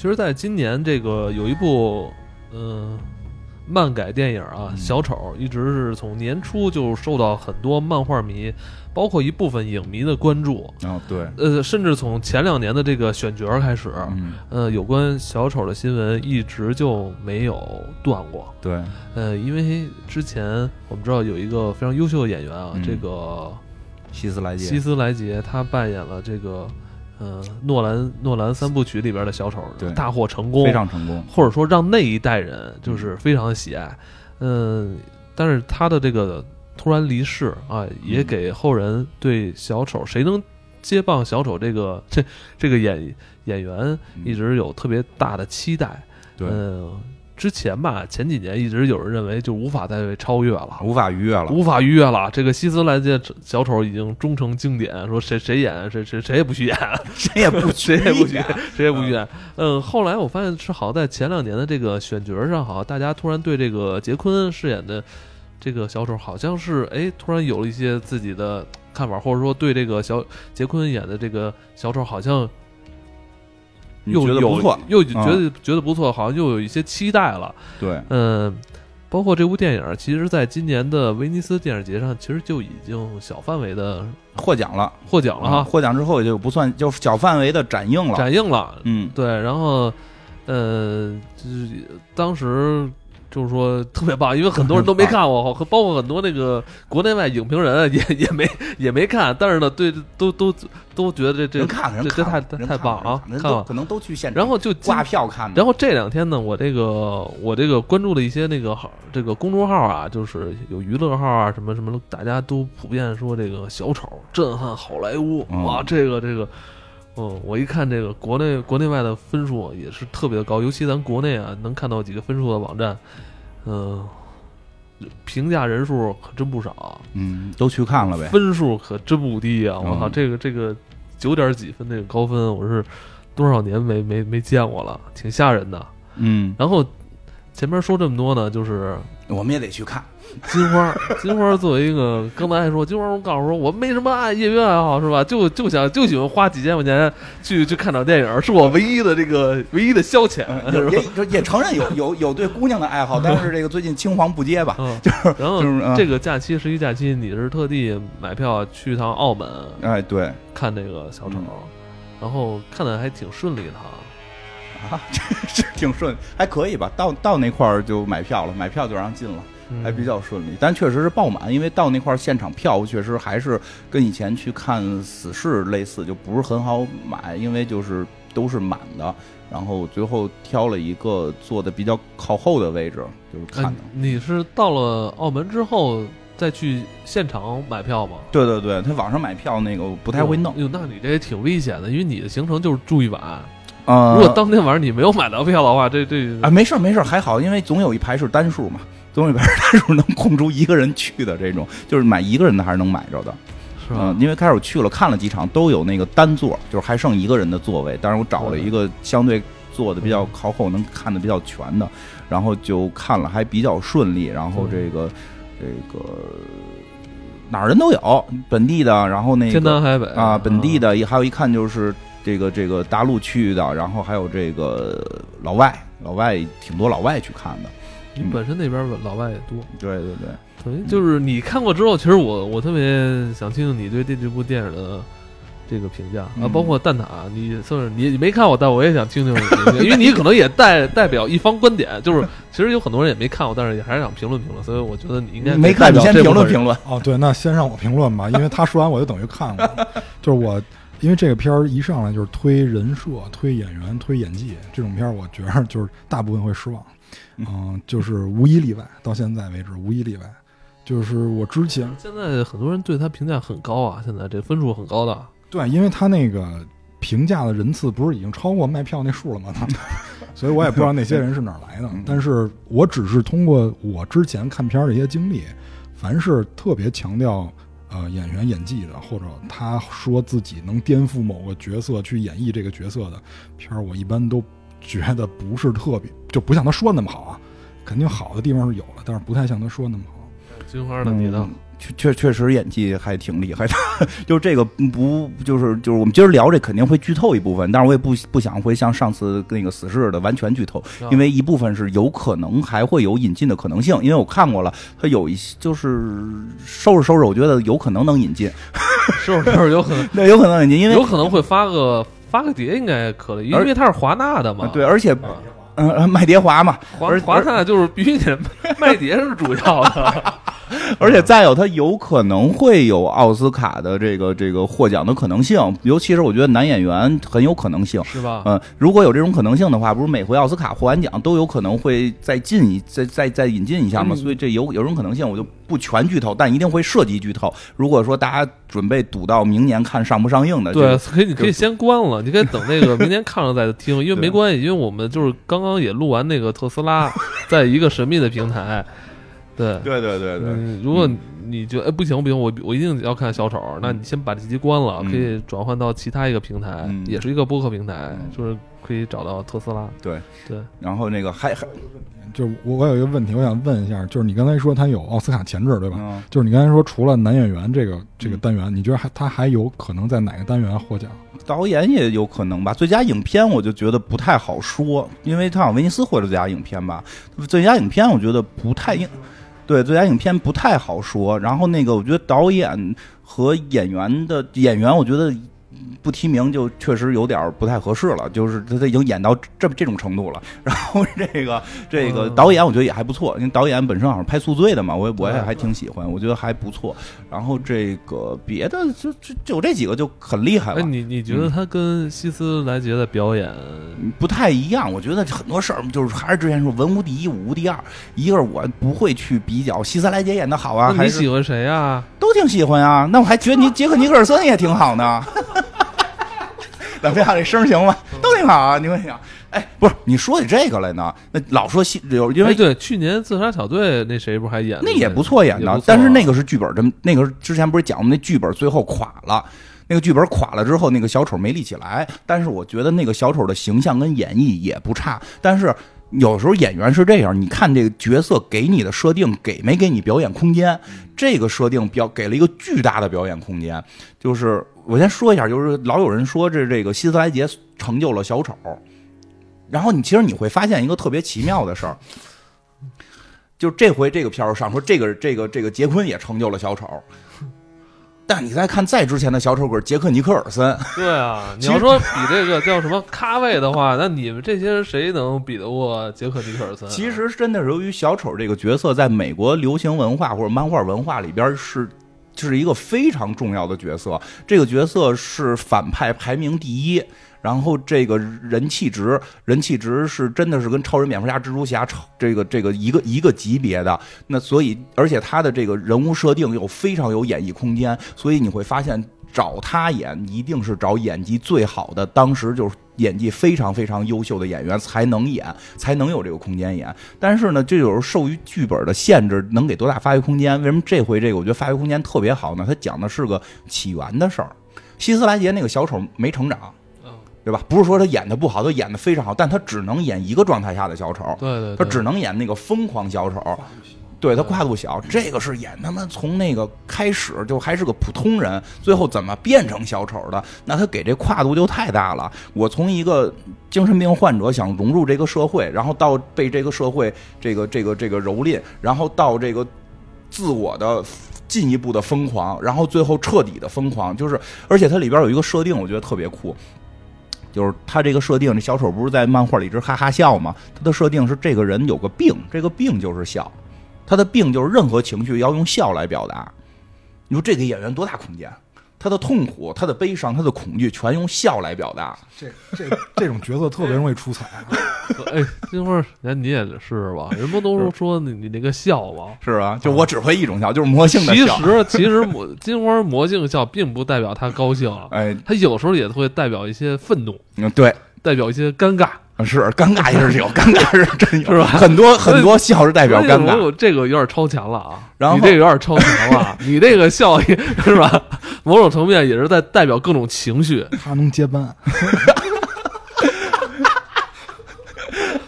其实，在今年这个有一部嗯、漫改电影啊，嗯。小丑》一直是从年初就受到很多漫画迷，包括一部分影迷的关注。哦，对，呃，甚至从前两年的这个选角开始，嗯，呃，有关小丑的新闻一直就没有断过。对，呃，因为之前我们知道有一个非常优秀的演员啊，嗯。这个希斯莱杰，希斯莱杰，他扮演了这个呃诺兰诺兰三部曲里边的小丑对，大获成功，非常成功。或者说让那一代人就是非常的喜爱。嗯，但是他的这个突然离世啊，也嗯给后人对小丑谁能接棒小丑这个这这个演演员嗯一直有特别大的期待。对，嗯，之前吧，前几年一直有人认为就无法再被超越了。无法逾越了。无法逾越了，这个希斯莱杰小丑已经终成经典，说谁谁演谁谁谁也不许演，谁也不 谁也不许，谁也不许演。嗯，后来我发现是好像在前两年的这个选角上，好像大家突然对这个杰昆饰演的这个小丑，好像是哎，突然有了一些自己的看法，或者说对这个小杰昆演的这个小丑，好像你又有觉得不错，又觉嗯得、觉得不错，好像又有一些期待了。对，嗯，包括这部电影，其实在今年的威尼斯电影节上，其实就已经小范围的获奖了获奖了哈，啊获奖之后也就不算，就小范围的展映了。展映了。嗯，对，然后呃，就是当时就是说特别棒，因为很多人都没看过，包括很多那个国内外影评人 也也没也没看，但是呢，对都都都觉得这这这这太太棒啊看了可能都去现场，然后就挂票看。然后这两天呢，我这个我这个关注了一些那个号，这个公众号啊，就是有娱乐号啊，什么什么，大家都普遍说这个小丑震撼好莱坞，嗯哇，这个这个，嗯，我一看这个国内国内外的分数也是特别的高，尤其咱国内啊，能看到几个分数的网站，嗯、评价人数可真不少，嗯，都去看了呗。分数可真不低啊！我靠，嗯这个这个九点几分那个高分，我是多少年没没没见过了，挺吓人的。嗯，然后前面说这么多呢，就是我们也得去看。金花，金花作为一个刚才还说金花，我告诉说我没什么爱业余爱好是吧？就就想就喜欢花几千块钱去去看场电影，是我唯一的这个唯一的消遣？也也也承认有有有对姑娘的爱好，但是这个最近青黄不接吧。嗯，就是然后就是嗯这个假期十一假期，你是特地买票去一趟澳门哎，对看这个小丑，嗯然后看的还挺顺利的哈。啊，这这挺顺，还可以吧。到到那块儿就买票了，买票就让进了，嗯还比较顺利。但确实是爆满，因为到那块儿现场票确实还是跟以前去看死侍类似，就不是很好买，因为就是都是满的。然后最后挑了一个坐的比较靠后的位置，就是看哎的。你是到了澳门之后再去现场买票吗？对对对，他网上买票那个不太会弄。哟，那你这也挺危险的，因为你的行程就是住一晚。呃，如果当天晚上你没有买到票的话，这这啊，没事儿没事儿，还好，因为总有一排是单数嘛，总有一排是能空出一个人去的这种，就是买一个人的还是能买着的。是吧嗯，？因为开始我去了看了几场，都有那个单座，就是还剩一个人的座位，但是我找了一个相对坐的比较靠后，能看的比较全的，然后就看了，还比较顺利。然后这个、这个哪儿人都有，本地的，然后那个天南海北啊，本地的还有一看就是这个这个大陆区域的，然后还有这个老外，老外挺多老外去看的。你本身那边老外也多，对对对，等于就是你看过之后，其实我我特别想听听你对这这部电影的这个评价啊，嗯包括蛋挞，你算是你你没看过，但我也想听听 因为你可能也代代表一方观点，就是其实有很多人也没看过，但是也还是想评论评论，所以我觉得你应该没看你先评论评论。哦，对，那先让我评论吧，因为他说完我就等于看过了。就是我，因为这个片儿一上来就是推人设、推演员、推演技，这种片儿我觉得就是大部分会失望。嗯、就是无一例外，到现在为止无一例外。就是我之前现在很多人对他评价很高啊，现在这分数很高的。对，因为他那个评价的人次不是已经超过卖票那数了吗？他 所以我也不知道那些人是哪儿来的嗯。但是我只是通过我之前看片儿的一些经历，凡是特别强调呃演员演技的，或者他说自己能颠覆某个角色去演绎这个角色的片儿，我一般都觉得不是特别，就不像他说的那么好啊。肯定好的地方是有了，但是不太像他说的那么好。金花的？你呢？确确确实演技还挺厉害的，就这个不就是就是我们今儿聊这肯定会剧透一部分，但是我也不不想会像上次那个死侍的完全剧透，因为一部分是有可能还会有引进的可能性，因为我看过了，它有一些就是收拾收拾，我觉得有可能能引进，收拾收拾有可能，对，有可能引进，因为有可能会发个发个碟，应该可以，因为它是华纳的嘛，对，而且。嗯，麦碟华嘛，华华纳就是必须得麦碟是主要的，而且再有，他有可能会有奥斯卡的这个这个获奖的可能性，尤其是我觉得男演员很有可能性，是吧？嗯，如果有这种可能性的话，不是每回奥斯卡获完奖都有可能会再进一再再再引进一下吗？所以这有有种可能性，我就不全剧透，但一定会涉及剧透。如果说大家准备赌到明年看上不上映的，对，可以你可以先关了，你可以等那个 明年看了再听，因为没关系，因为我们就是刚刚。刚也录完那个特斯拉，在一个神秘的平台，对对对对对。如果你觉得哎不行不行，我我一定要看小丑，那你先把这集关了，可以转换到其他一个平台，也是一个播客平台，就是可以找到特斯拉。对对。然后那个还还，就是我我有一个问题，我想问一下，就是你刚才说他有奥斯卡前置对吧？就是你刚才说除了男演员这个这个单元，你觉得还他还有可能在哪个单元获奖？导演也有可能吧，最佳影片我就觉得不太好说，因为他好像威尼斯获得最佳影片吧，最佳影片我觉得不太应，对，最佳影片不太好说。然后那个我觉得导演和演员的演员，我觉得。不提名就确实有点不太合适了，就是他他已经演到这这种程度了。然后这个这个导演我觉得也还不错，因为导演本身好像拍《宿醉》的嘛，我我也还挺喜欢，我觉得还不错。然后这个别的就就就这几个就很厉害了。你你觉得他跟希斯莱杰的表演不太一样？我觉得很多事儿就是还是之前说文无第一武无第二，一个是我不会去比较希斯莱杰演的好啊。你喜欢谁呀？都挺喜欢啊。那我还觉得你杰克尼克尔森也挺好呢。怎么样？这声行吗？都挺好啊！你问想，哎，不是你说起这个来呢？那老说戏，因为对去年自杀小队那谁不还演？那也不错演的，但是那个是剧本，这那个之前不是讲我们那剧本最后垮了，那个剧本垮了之后，那个小丑没立起来。但是我觉得那个小丑的形象跟演绎也不差。但是有时候演员是这样，你看这个角色给你的设定给没给你表演空间？这个设定表给了一个巨大的表演空间，就是。我先说一下，就是老有人说这这个希斯莱杰成就了小丑，然后你其实你会发现一个特别奇妙的事儿，就这回这个片儿上说这个这个这个杰昆也成就了小丑，但你再看再之前的小丑鬼杰克尼克尔森，对啊，你要说比这个叫什么咖位的话，那你们这些人谁能比得过杰克尼克尔森？其实真的是由于小丑这个角色在美国流行文化或者漫画文化里边是。就是一个非常重要的角色，这个角色是反派排名第一，然后这个人气值，人气值是真的是跟超人、蝙蝠侠、蜘蛛侠超这个这个一个一个级别的。那所以，而且他的这个人物设定又非常有演绎空间，所以你会发现找他演一定是找演技最好的，当时就是。演技非常非常优秀的演员才能演，才能有这个空间演。但是呢，这有时候受于剧本的限制，能给多大发挥空间？为什么这回这个我觉得发挥空间特别好呢？他讲的是个起源的事儿。希斯莱杰那个小丑没成长，对吧？不是说他演的不好，他演的非常好，但他只能演一个状态下的小丑，对对，他只能演那个疯狂小丑。对他跨度小，这个是演他妈从那个开始就还是个普通人，最后怎么变成小丑的？那他给这跨度就太大了。我从一个精神病患者想融入这个社会，然后到被这个社会这个这个这个蹂躏，然后到这个自我的进一步的疯狂，然后最后彻底的疯狂，就是而且它里边有一个设定，我觉得特别酷，就是他这个设定，这小丑不是在漫画里一直哈哈笑吗？他的设定是这个人有个病，这个病就是笑。他的病就是任何情绪要用笑来表达，你说这给演员多大空间？他的痛苦、他的悲伤、他的恐惧，全用笑来表达。这这这种角色特别容易出彩。哎，金花，那你也是吧？人不都是说你你那个笑吗？是吧？就我只会一种笑，就是魔性的笑。其实其实魔金花魔性笑并不代表他高兴，哎，他有时候也会代表一些愤怒，嗯，对，代表一些尴尬。是尴尬也是有，尴尬是真有 是吧？很多很多笑是代表尴尬，这个有点超前了啊！然后你这个有点超前了，你这个笑是吧？某种层面也是在代表各种情绪。他能接班。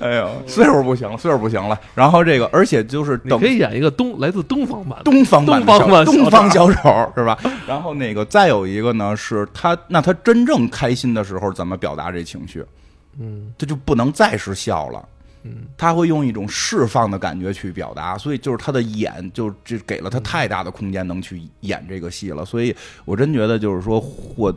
哎呦，岁数不行了，岁数不行了。然后这个，而且就是等你可以演一个东来自东方版，东方版东方版东方小小丑是吧？然后那个再有一个呢，是他那他真正开心的时候怎么表达这情绪？嗯他就不能再是笑了。嗯，他会用一种释放的感觉去表达，所以就是他的演就这给了他太大的空间，能去演这个戏了。所以我真觉得就是说，或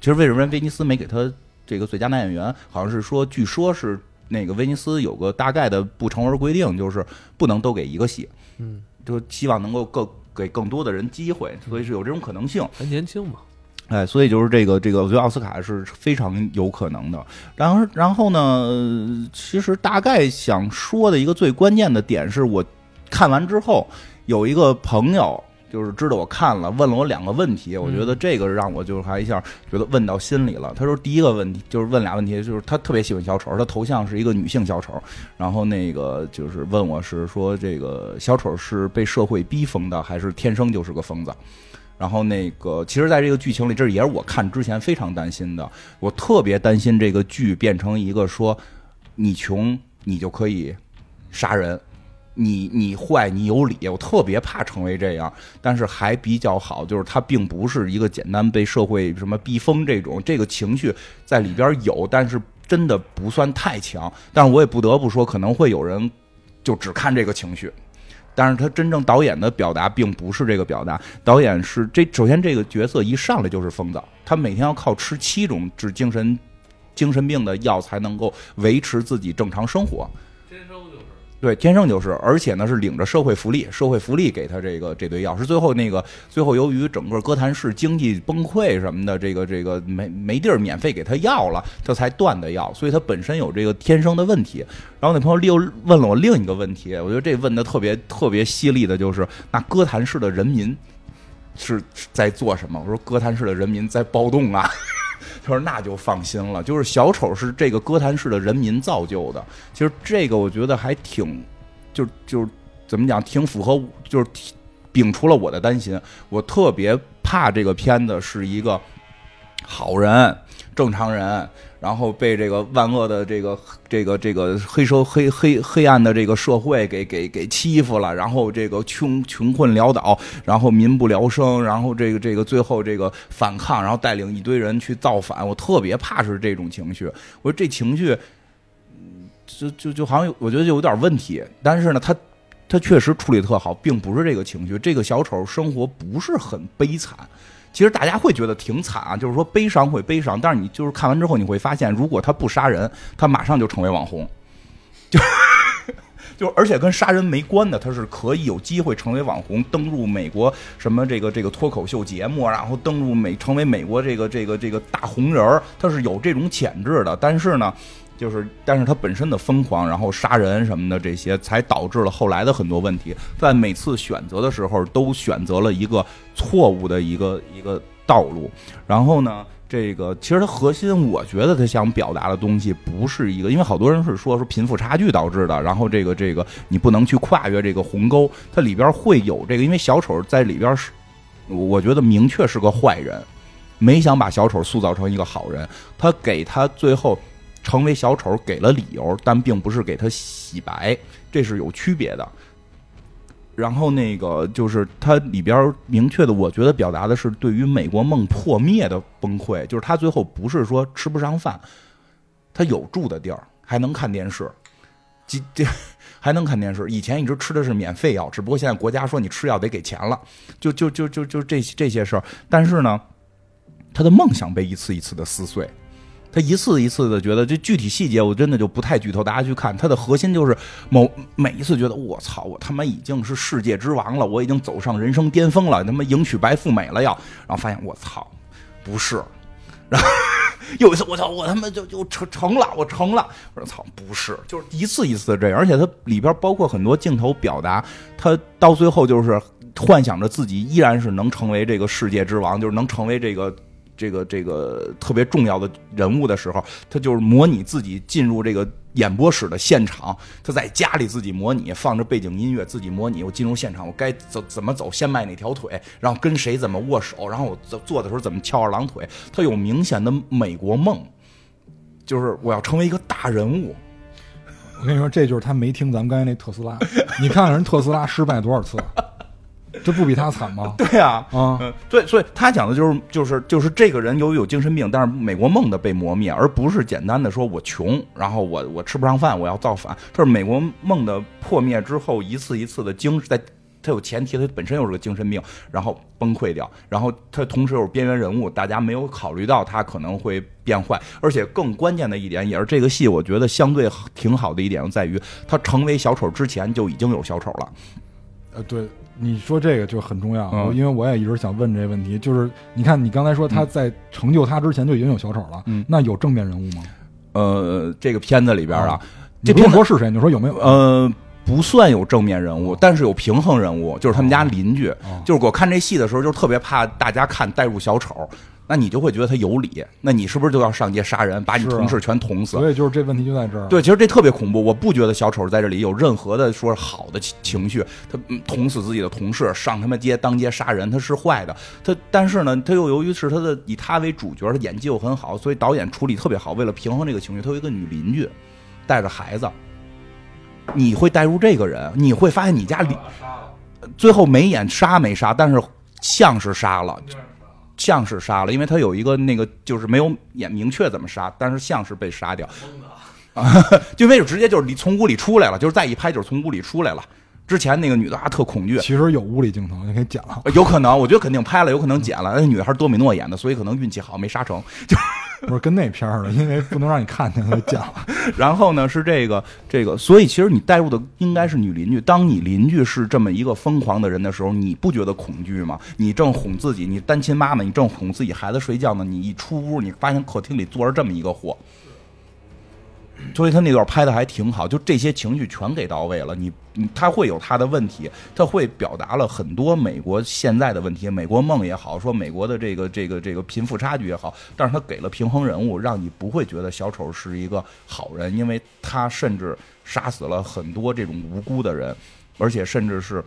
其实为什么威尼斯没给他这个最佳男演员？好像是说，据说是那个威尼斯有个大概的不成文规定，就是不能都给一个戏，嗯，就希望能够更给更多的人机会，所以是有这种可能性。还年轻嘛，哎，所以就是这个这个，我觉得奥斯卡是非常有可能的。然后然后呢，呃其实大概想说的一个最关键的点是我看完之后，有一个朋友就是知道我看了，问了我两个问题，我觉得这个让我就是还一下觉得问到心里了。他说第一个问题就是问俩问题，就是他特别喜欢小丑，他头像是一个女性小丑，然后那个就是问我是说这个小丑是被社会逼疯的，还是天生就是个疯子？然后那个，其实，在这个剧情里，这也是我看之前非常担心的。我特别担心这个剧变成一个说，你穷你就可以杀人，你你坏你有理，我特别怕成为这样。但是还比较好，就是它并不是一个简单被社会什么逼疯这种，这个情绪在里边有，但是真的不算太强。但是我也不得不说，可能会有人就只看这个情绪。但是他真正导演的表达并不是这个表达，导演是这首先这个角色一上来就是疯子，他每天要靠吃七种治精神精神病的药才能够维持自己正常生活。对，天生就是，而且呢是领着社会福利，社会福利给他这个这堆药，是最后那个最后由于整个哥谭市经济崩溃什么的，这个这个没没地儿免费给他药了，他才断的药，所以他本身有这个天生的问题。然后那朋友又问了我另一个问题，我觉得这问的特别特别犀利的就是，那哥谭市的人民是在做什么？我说哥谭市的人民在暴动啊。他说：“那就放心了，就是小丑是这个哥谭市的人民造就的。其实这个我觉得还挺，就就怎么讲，挺符合，就是摒除了我的担心。我特别怕这个片子是一个好人、正常人，然后被这个万恶的这个这个这个黑社黑黑黑暗的这个社会给给给欺负了，然后这个穷穷困潦倒，然后民不聊生，然后这个这个最后这个反抗，然后带领一堆人去造反。我特别怕是这种情绪，我说这情绪，就就就好像我觉得就有点问题。但是呢，他他确实处理特好，并不是这个情绪。这个小丑生活不是很悲惨。其实大家会觉得挺惨啊，就是说悲伤会悲伤，但是你就是看完之后你会发现，如果他不杀人，他马上就成为网红，就就而且跟杀人没关的，他是可以有机会成为网红，登入美国什么这个这个脱口秀节目，然后登入美成为美国这个这个这个大红人儿，他是有这种潜质的。但是呢，就是但是他本身的疯狂，然后杀人什么的这些，才导致了后来的很多问题。在每次选择的时候，都选择了一个错误的一个一个道路。然后呢，这个其实他核心，我觉得他想表达的东西不是一个，因为好多人是说说贫富差距导致的，然后这个这个你不能去跨越这个鸿沟，它里边会有这个，因为小丑在里边是，我觉得明确是个坏人，没想把小丑塑造成一个好人，他给他最后。成为小丑给了理由，但并不是给他洗白，这是有区别的。然后那个就是它里边明确的，我觉得表达的是对于美国梦破灭的崩溃，就是他最后不是说吃不上饭，他有住的地儿，还能看电视，这这 还能看电视。以前一直吃的是免费药，只不过现在国家说你吃药得给钱了，就就就就就这这些事儿。但是呢，他的梦想被一次一次的撕碎。他一次一次的觉得这具体细节我真的就不太剧透，大家去看。他的核心就是某每一次觉得我操，我他妈已经是世界之王了，我已经走上人生巅峰了，他妈迎娶白富美了要，然后发现我操，不是，然后又一次我操，我他妈就就成成了，我成了，我操，不是，就是一次一次的这样，而且它里边包括很多镜头表达，他到最后就是幻想着自己依然是能成为这个世界之王，就是能成为这个。这个这个特别重要的人物的时候，他就是模拟自己进入这个演播室的现场。他在家里自己模拟，放着背景音乐，自己模拟。我进入现场，我该怎怎么走？先迈哪条腿？然后跟谁怎么握手？然后我坐坐的时候怎么翘二郎腿？他有明显的美国梦，就是我要成为一个大人物。我跟你说，这就是他没听咱们刚才那特斯拉。你看看人特斯拉失败多少次，这不比他惨吗？对呀、啊，嗯，对，所以他讲的就是就是就是这个人由于有精神病，但是美国梦的被磨灭，而不是简单的说我穷，然后我我吃不上饭，我要造反。这是美国梦的破灭之后，一次一次的精在。他有前提，他本身又是个精神病，然后崩溃掉，然后他同时又是边缘人物，大家没有考虑到他可能会变坏，而且更关键的一点，也是这个戏我觉得相对挺好的一点，在于他成为小丑之前就已经有小丑了。呃，对，你说这个就很重要，嗯。因为我也一直想问这个问题，就是你看你刚才说他在成就他之前就已经有小丑了，嗯。那有正面人物吗？呃，这个片子里边啊，这片子用说是谁，你说有没有？呃，不算有正面人物，但是有平衡人物，就是他们家邻居。哦。就是我看这戏的时候，就特别怕大家看带入小丑，那你就会觉得他有理，那你是不是就要上街杀人，把你同事全捅死？所以就是这问题就在这儿。对，其实这特别恐怖。我不觉得小丑在这里有任何的说好的情情绪，他嗯捅死自己的同事，上他妈街当街杀人，他是坏的。他但是呢，他又由于是他的以他为主角，他演技又很好，所以导演处理特别好。为了平衡这个情绪，他有一个女邻居带着孩子，你会带入这个人，你会发现你家里最后没演杀没杀，但是像是杀了。像是杀了，因为他有一个那个就是没有演明确怎么杀，但是像是被杀掉。啊，就为直接就是你从屋里出来了，就是再一拍就是从屋里出来了。之前那个女的啊特恐惧，其实有屋里镜头，你可以剪了。有可能，我觉得肯定拍了，有可能剪了。那女的还是多米诺演的，所以可能运气好没杀成。不是跟那片儿的，因为不能让你看见，就剪了。然后呢是这个这个，所以其实你带入的应该是女邻居。当你邻居是这么一个疯狂的人的时候，你不觉得恐惧吗？你正哄自己，你单亲妈妈，你正哄自己孩子睡觉呢，你一出屋，你发现客厅里坐着这么一个货。所以他那段拍的还挺好，就这些情绪全给到位了。你他会有他的问题，他会表达了很多美国现在的问题，美国梦也好，说美国的这个这个这个贫富差距也好，但是他给了平衡人物，让你不会觉得小丑是一个好人，因为他甚至杀死了很多这种无辜的人，而且甚至是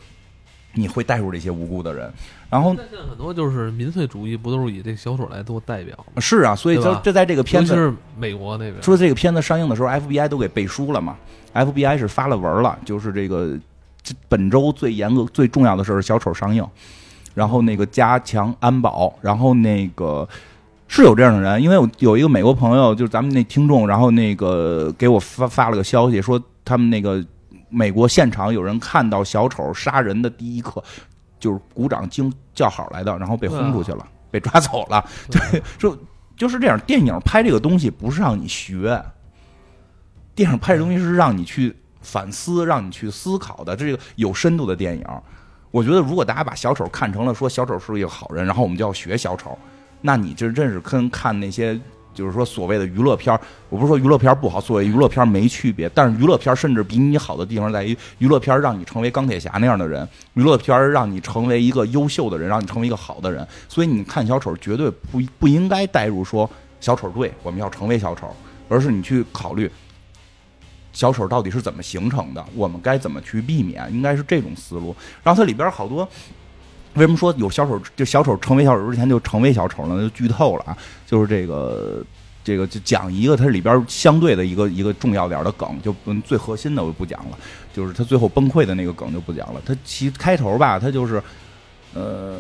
你会带入这些无辜的人。然后现在很多就是民粹主义，不都是以这个小丑来做代表吗？是啊，所以就这这在这个片子美国那边，说这个片子上映的时候，FBI 都给背书了嘛？FBI 是发了文了，就是这个这本周最严格、最重要的事儿是小丑上映，然后那个加强安保，然后那个是有这样的人，因为我有一个美国朋友，就是咱们那听众，然后那个给我发发了个消息，说他们那个美国现场有人看到小丑杀人的第一刻，就是鼓掌惊叫好来的，然后被轰出去了，被抓走了。对，说就是这样，电影拍这个东西不是让你学，电影拍这东西是让你去反思，让你去思考的，这个有深度的电影。我觉得，如果大家把小丑看成了说小丑是一个好人，然后我们就要学小丑，那你这真是跟看那些就是说所谓的娱乐片儿，我不是说娱乐片儿不好，所谓娱乐片儿没区别，但是娱乐片儿甚至比你好的地方在于，娱乐片儿让你成为钢铁侠那样的人，娱乐片儿让你成为一个优秀的人，让你成为一个好的人。所以你看小丑绝对不不应该带入说小丑对我们要成为小丑，而是你去考虑小丑到底是怎么形成的，我们该怎么去避免，应该是这种思路。然后它里边好多。为什么说有小丑？就小丑成为小丑之前就成为小丑呢？就剧透了啊！就是这个这个就讲一个它里边相对的一个一个重要点的梗，就嗯最核心的我就不讲了，就是他最后崩溃的那个梗就不讲了。他其开头吧，他就是呃，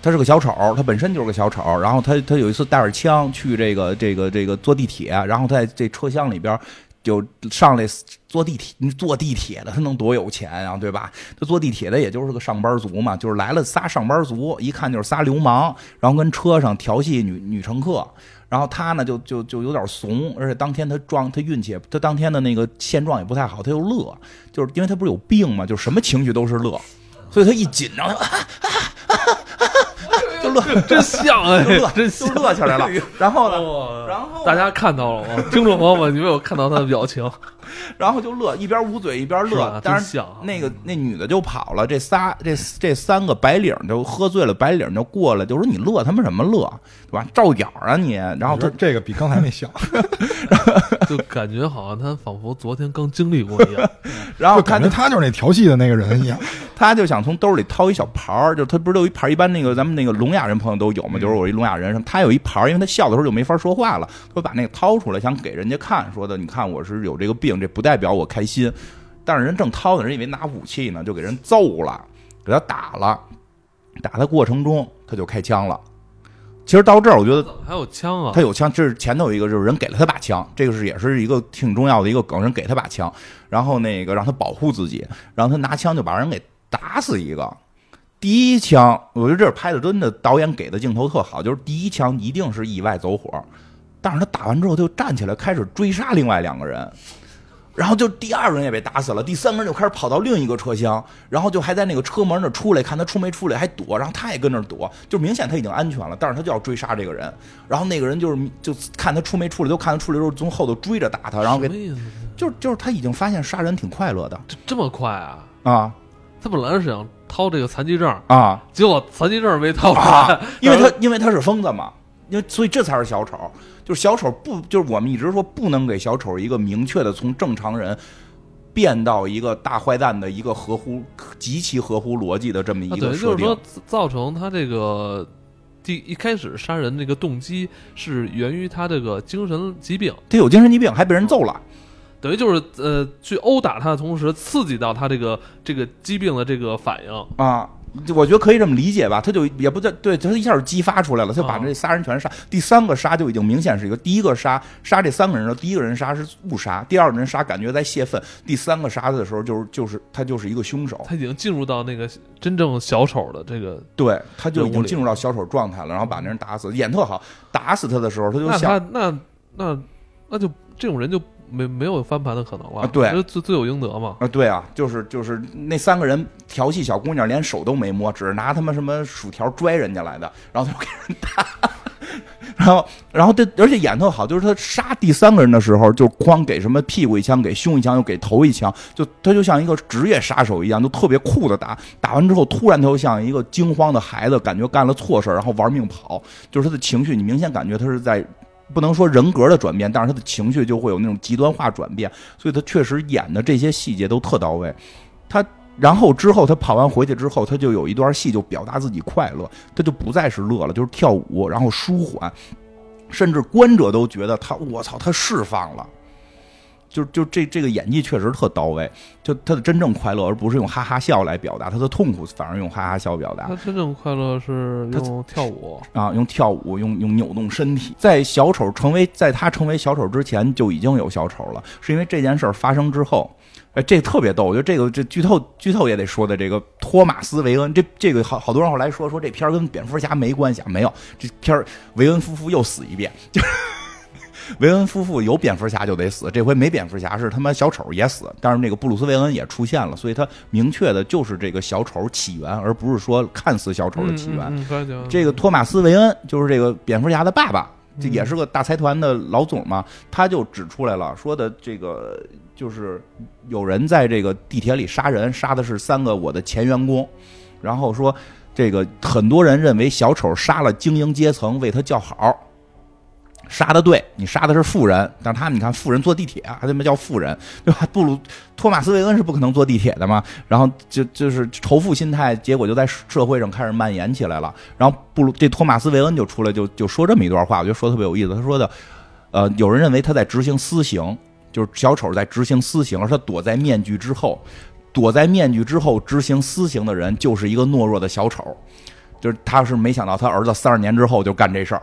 他是个小丑，他本身就是个小丑，然后他他有一次带着枪去这个这个这个坐地铁，然后在这车厢里边。就上来坐地铁，坐地铁的他能多有钱啊，对吧？他坐地铁的也就是个上班族嘛，就是来了仨上班族，一看就是仨流氓，然后跟车上调戏女女乘客，然后他呢就就就有点怂，而且当天他撞他运气，他当天的那个现状也不太好，他又乐，就是因为他不是有病嘛，就什么情绪都是乐，所以他一紧张，啊啊啊啊就 乐，真像哎真。乐起来了。然后呢，然后大家看到了吗？听众朋友们，你们有看到他的表情？然后就乐，一边捂嘴一边乐。当然真像啊，那个那女的就跑了，这仨这这三个白领就喝醉了，白领就过来就说：“你乐他妈什么乐，对吧？照眼儿啊你！”然后他这个比刚才那像，就感觉好像他仿佛昨天刚经历过一样。然后他就觉他就是那调戏的那个人一样。他就想从兜里掏一小盘儿，就他不是都有一盘儿，一般那个咱们那个聋哑人朋友都有嘛，就是我一聋哑人什么，他有一盘儿，因为他笑的时候就没法说话了，他把那个掏出来想给人家看，说的你看我是有这个病，这不代表我开心。但是人正掏呢，人以为拿武器呢，就给人揍了，给他打了，打的过程中他就开枪了。其实到这儿，我觉得还有枪啊？他有枪，这是前头有一个，就是人给了他把枪，这个是也是一个挺重要的一个梗，人给他把枪，然后那个让他保护自己，然后他拿枪就把人给打死一个。第一枪，我觉得这是拍的真的，导演给的镜头特好，就是第一枪一定是意外走火，但是他打完之后他就站起来开始追杀另外两个人，然后就第二个人也被打死了，第三个人就开始跑到另一个车厢，然后就还在那个车门那儿出来看他出没出来，还躲，然后他也跟那儿躲，就明显他已经安全了，但是他就要追杀这个人，然后那个人就是就看他出没出来，都看他出来之后从后头追着打他，然后给？就是就是他已经发现杀人挺快乐的这这么快啊？啊他本来是想掏这个残疾证，啊结果残疾证没掏出啊，！因为他因为他是疯子嘛，因为所以这才是小丑，就是小丑不就是我们一直说不能给小丑一个明确的从正常人。变到一个大坏蛋的一个合乎极其合乎逻辑的这么一啊，个设定，等于就是说造成他这个第一开始杀人这个动机是源于他这个精神疾病，他有精神疾病，还被人揍了。等于就是呃去殴打他的同时，刺激到他这个这个疾病的这个反应。啊，就我觉得可以这么理解吧。他就也不在对，他一下就激发出来了，他就把啊这仨人全杀。第三个杀就已经明显是一个，第一个杀杀这三个人的，第一个人杀是误杀，第二个人杀感觉在泄愤，第三个杀的时候就是就是他就是一个凶手。他已经进入到那个真正小丑的这个，对，他就已经进入到小丑状态了，然后把那人打死，演特好。打死他的时候，他就想那那那那就这种人就没没有翻盘的可能了。啊对这罪罪有应得嘛。啊，对啊，就是就是那三个人调戏小姑娘，连手都没摸，只是拿他妈什么薯条拽人家来的，然后他就给人打，然后然后这而且演特好，就是他杀第三个人的时候，就哐给什么屁股一枪，给胸一枪，又给头一枪，就他就像一个职业杀手一样，就特别酷的打，打完之后突然他又像一个惊慌的孩子，感觉干了错事儿然后玩命跑，就是他的情绪，你明显感觉他是在。不能说人格的转变，但是他的情绪就会有那种极端化转变，所以他确实演的这些细节都特到位。他然后之后他跑完回去之后，他就有一段戏就表达自己快乐，他就不再是乐了，就是跳舞，然后舒缓，甚至观者都觉得他我操他释放了。就就这这个演技确实特到位，就他的真正快乐，而不是用哈哈笑来表达他的痛苦，反而用哈哈笑表达他。真正快乐是他用跳舞，啊，用跳舞，用用扭动身体，在小丑成为在他成为小丑之前就已经有小丑了，是因为这件事儿发生之后，哎，这特别逗，我觉得这个这剧透剧透也得说的这个托马斯维恩，这这个好好多人后来说说这片儿跟蝙蝠侠没关系啊，没有，这片儿韦恩夫妇又死一遍，就是韦恩夫妇有蝙蝠侠就得死，这回没蝙蝠侠是他妈小丑也死，但是那个布鲁斯韦恩也出现了，所以他明确的就是这个小丑起源，而不是说看似小丑的起源。嗯，嗯嗯嗯这个托马斯·韦恩就是这个蝙蝠侠的爸爸，这嗯也是个大财团的老总嘛，他就指出来了，说的这个就是有人在这个地铁里杀人，杀的是三个我的前员工，然后说这个很多人认为小丑杀了精英阶层，为他叫好。杀的对，你杀的是富人，但他们你看富人坐地铁啊，还他妈叫富人，对吧？布鲁托马斯·韦恩是不可能坐地铁的嘛，然后就就是仇富心态，结果就在社会上开始蔓延起来了。然后布鲁这托马斯·韦恩就出来就就说这么一段话，我觉得说特别有意思。他说的，呃，有人。认为他在执行私刑，就是小丑在执行私刑，而他躲在面具之后，躲在面具之后执行私刑的人。就是一个懦弱的小丑，就是他是没想到他儿子三十年之后就干这事儿。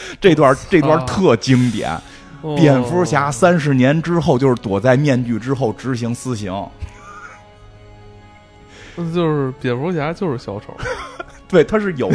这段这段特经典，哦。蝙蝠侠三十年之后就是躲在面具之后执行私刑。就是蝙蝠侠就是小丑，对，他是有，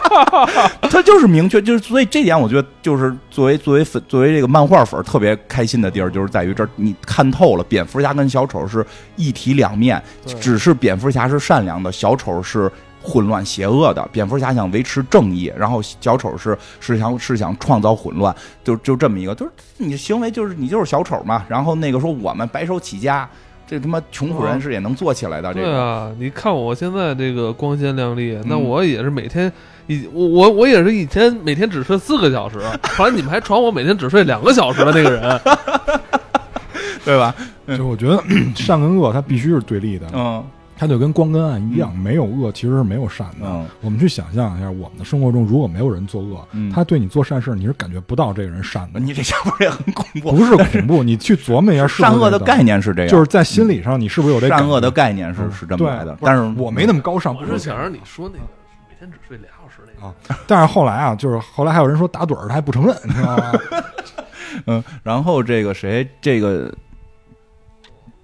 他就是明确，就是所以这点我觉得就是作为作为粉作为这个漫画粉特别开心的地儿，就是在于这儿你看透了，蝙蝠侠跟小丑是一体两面，只是蝙蝠侠是善良的，小丑是混乱邪恶的。蝙蝠侠想维持正义，然后小丑是是想是想创造混乱，就就这么一个，就是你的行为就是你就是小丑嘛。然后那个说我们白手起家。这他妈穷苦人士也能做起来的。这个对啊，你看我现在这个光鲜亮丽，那嗯我也是每天以我我我也是以前每天只睡四个小时，后来你们还传我每天只睡两个小时的那个人，对吧？就我觉得 善跟恶它必须是对立的，嗯它就跟光跟暗一样，没有恶其实是没有善的。嗯我们去想象一下，我们的生活中如果没有人作恶，嗯他对你做善事，你是感觉不到这个人善的，你这想法也很恐怖。不是恐怖。你去琢磨一下，是是善恶的概念是这样，就是在心理上，你是不是有这善恶的概念是是这么来的对。但是我没那么高尚，不是想让你说那个每天只睡俩小时那个。啊。但是后来啊，就是后来还有人说打盹儿，他还不承认，你知道吗？嗯，然后这个谁，这个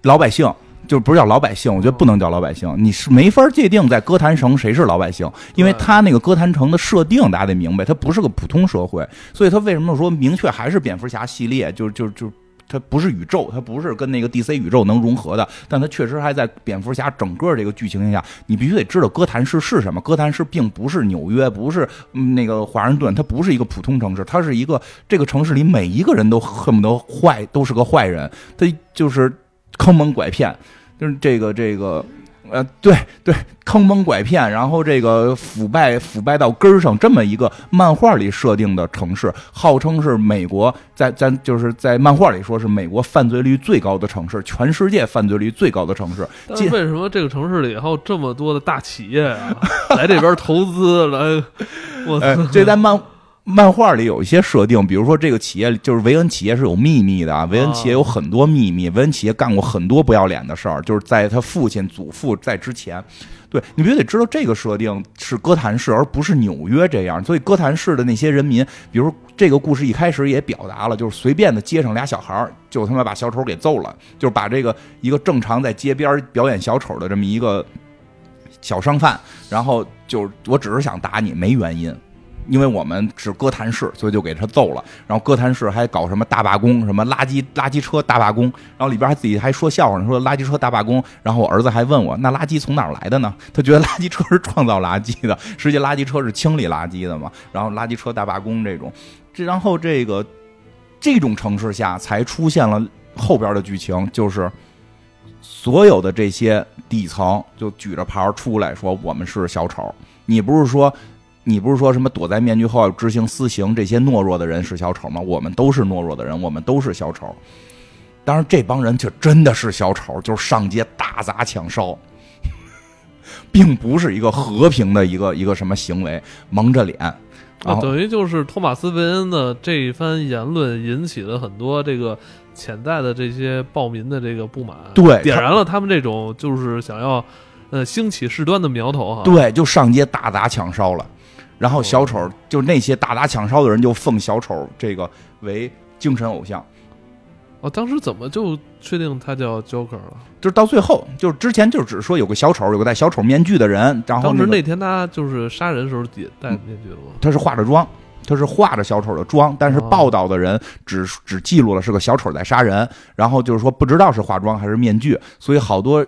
老百姓。就不是叫老百姓，我觉得不能叫老百姓，你是没法界定在歌坛城谁是老百姓，因为他那个歌坛城的设定大家得明白，它不是个普通社会，所以他为什么说明确还是蝙蝠侠系列，就就就它不是宇宙，它不是跟那个 DC 宇宙能融合的，但它确实还在蝙蝠侠整个这个剧情下，你必须得知道哥谭市是什么。哥谭市并不是纽约，不是嗯那个华盛顿，它不是一个普通城市，它是一个这个城市里每一个人都恨不得坏，都是个坏人，他就是坑蒙拐骗，就是这个这个。呃，对对，坑蒙拐骗，然后这个腐败腐败到根儿上，这么一个漫画里设定的城市，号称是美国在在就是在漫画里说是美国犯罪率最高的城市，全世界犯罪率最高的城市。但为什么这个城市里还有这么多的大企业啊，来这边投资来？我 呃操，，这在漫漫画里有一些设定，比如说这个企业就是维恩企业是有秘密的啊，维恩企业有很多秘密，维恩企业干过很多不要脸的事儿，就是在他父亲、祖父在之前。对你必须得知道这个设定是哥谭市，而不是纽约这样。所以哥谭市的那些人民，比如这个故事一开始也表达了，就是随便的街上俩小孩儿就他妈把小丑给揍了，就是把这个一个正常在街边表演小丑的这么一个小商贩，然后就我只是想打你，没原因。因为我们是哥谭市，所以就给他揍了。然后哥谭市还搞什么大罢工，什么垃圾垃圾车大罢工，然后里边还自己还说笑话呢，说垃圾车大罢工。然后我儿子还问我，那垃圾从哪儿来的呢？他觉得垃圾车是创造垃圾的，实际垃圾车是清理垃圾的嘛。然后垃圾车大罢工这种，这然后这个这种城市下才出现了后边的剧情，就是所有的这些底层就举着牌出来说我们是小丑。你不是说你不是说什么躲在面具后要执行私刑，这些懦弱的人是小丑吗？我们都是懦弱的人，我们都是小丑。当然，这帮人却真的是小丑，就是上街大砸抢烧，并不是一个和平的一个一个什么行为，蒙着脸。然啊，等于就是托马斯·韦恩的这一番言论引起了很多这个潜在的这些暴民的这个不满，对点燃了他们这种就是想要呃兴起事端的苗头哈。对，就上街大砸抢烧了。然后小丑就那些打打抢烧的人就奉小丑这个为精神偶像。哦，当时怎么就确定他叫 Joker 了？就是到最后，就是之前就只是说有个小丑，有个戴小丑面具的人，然后、那个、当时那天他就是杀人的时候也戴面具了吗？他是化着妆，他是化着小丑的妆，但是哦报道的人只只记录了是个小丑在杀人，然后就是说不知道是化妆还是面具，所以好多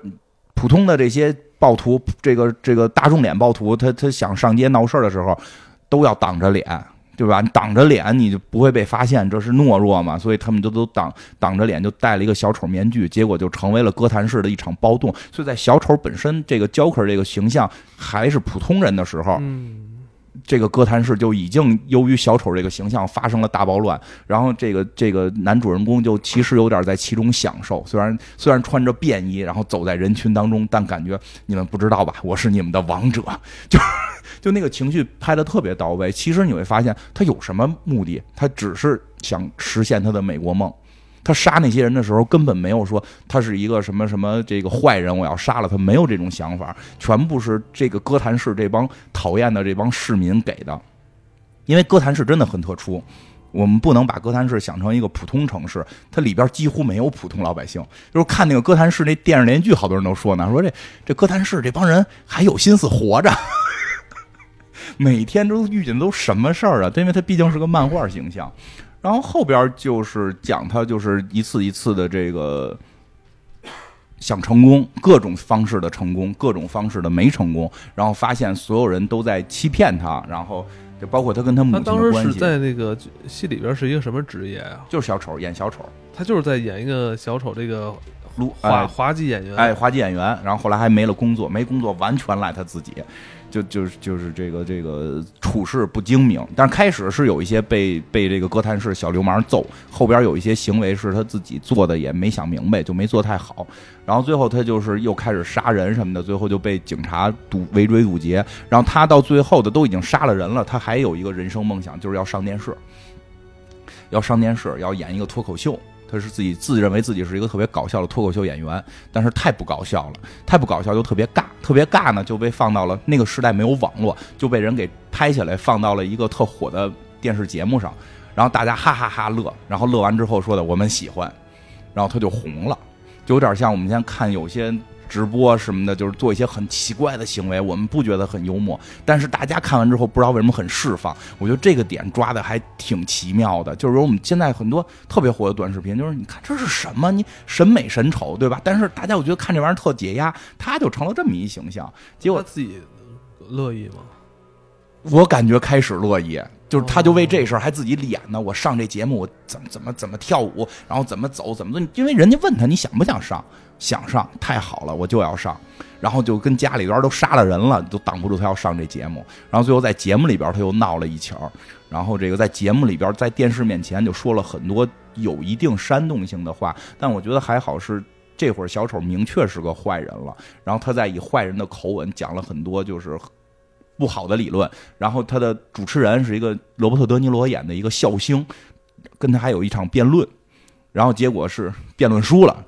普通的这些暴徒，这个这个大众脸暴徒，他他想上街闹事儿的时候，都要挡着脸。对吧？挡着脸，你就不会被发现，这是懦弱嘛？所以他们都都挡挡着脸，就戴了一个小丑面具，结果就成为了哥谭市的一场暴动。所以在小丑本身这个 Joker 这个形象还是普通人的时候，嗯，这个哥谭市就已经由于小丑这个形象发生了大暴乱，然后这个这个男主人公就其实有点在其中享受，虽然虽然穿着便衣，然后走在人群当中，但感觉你们不知道吧，我是你们的王者，就就那个情绪拍的特别到位。其实你会发现他有什么目的，他只是想实现他的美国梦。他杀那些人的时候，根本没有说他是一个什么什么这个坏人，我要杀了他，没有这种想法，全部是这个哥谭市这帮讨厌的这帮市民给的。因为哥谭市真的很特殊，我们不能把哥谭市想成一个普通城市，它里边几乎没有普通老百姓。就是看那个哥谭市那电视连续剧，好多人都说呢，说这这哥谭市这帮人还有心思活着。每天都遇见都什么事儿啊？因为他毕竟是个漫画形象，然后后边就是讲他就是一次一次的这个想成功，各种方式的成功，各种方式的没成功，然后发现所有人都在欺骗他，然后就包括他跟他母他当时是亲的关系，在那个戏里边是一个什么职业啊？就是小丑演小丑，他就是在演一个小丑这个撸滑哎滑稽演员。哎，滑稽演员，然后后来还没了工作，没工作完全赖他自己，就就是就是这个这个处事不精明。但是开始是有一些被被这个哥谭市小流氓揍，后边有一些行为是他自己做的也没想明白，就没做太好。然后最后他就是又开始杀人什么的，最后就被警察堵围追堵截。然后他到最后的都已经杀了人了，他还有一个人生梦想，就是要上电视，要上电视，要演一个脱口秀。他是自己自认为自己是一个特别搞笑的脱口秀演员，但是太不搞笑了，太不搞笑就特别尬，特别尬呢就被放到了那个时代没有网络，就被人给拍下来放到了一个特火的电视节目上，然后大家哈哈哈乐，然后乐完之后说的我们喜欢，然后他就红了，就有点像我们现在看有些直播什么的，就是做一些很奇怪的行为，我们不觉得很幽默，但是大家看完之后不知道为什么很释放。我觉得这个点抓的还挺奇妙的，就是说我们现在很多特别火的短视频，就是你看这是什么？你审美神丑，对吧？但是大家我觉得看这玩意儿特解压，他就成了这么一形象。结果自己乐意吗？我感觉开始乐意，就是他就为这事儿还自己脸呢。我上这节目，我怎么怎么怎么跳舞，然后怎么走，怎么做？因为人家问他你想不想上，想上，太好了，我就要上。然后就跟家里边都杀了人了，都挡不住他要上这节目。然后最后在节目里边他又闹了一球，然后这个在节目里边在电视面前就说了很多有一定煽动性的话，但我觉得还好是。这会儿小丑明确是个坏人了，然后他在以坏人的口吻讲了很多就是不好的理论，然后他的主持人是一个罗伯特·德尼罗演的一个笑星，跟他还有一场辩论，然后结果是辩论输了，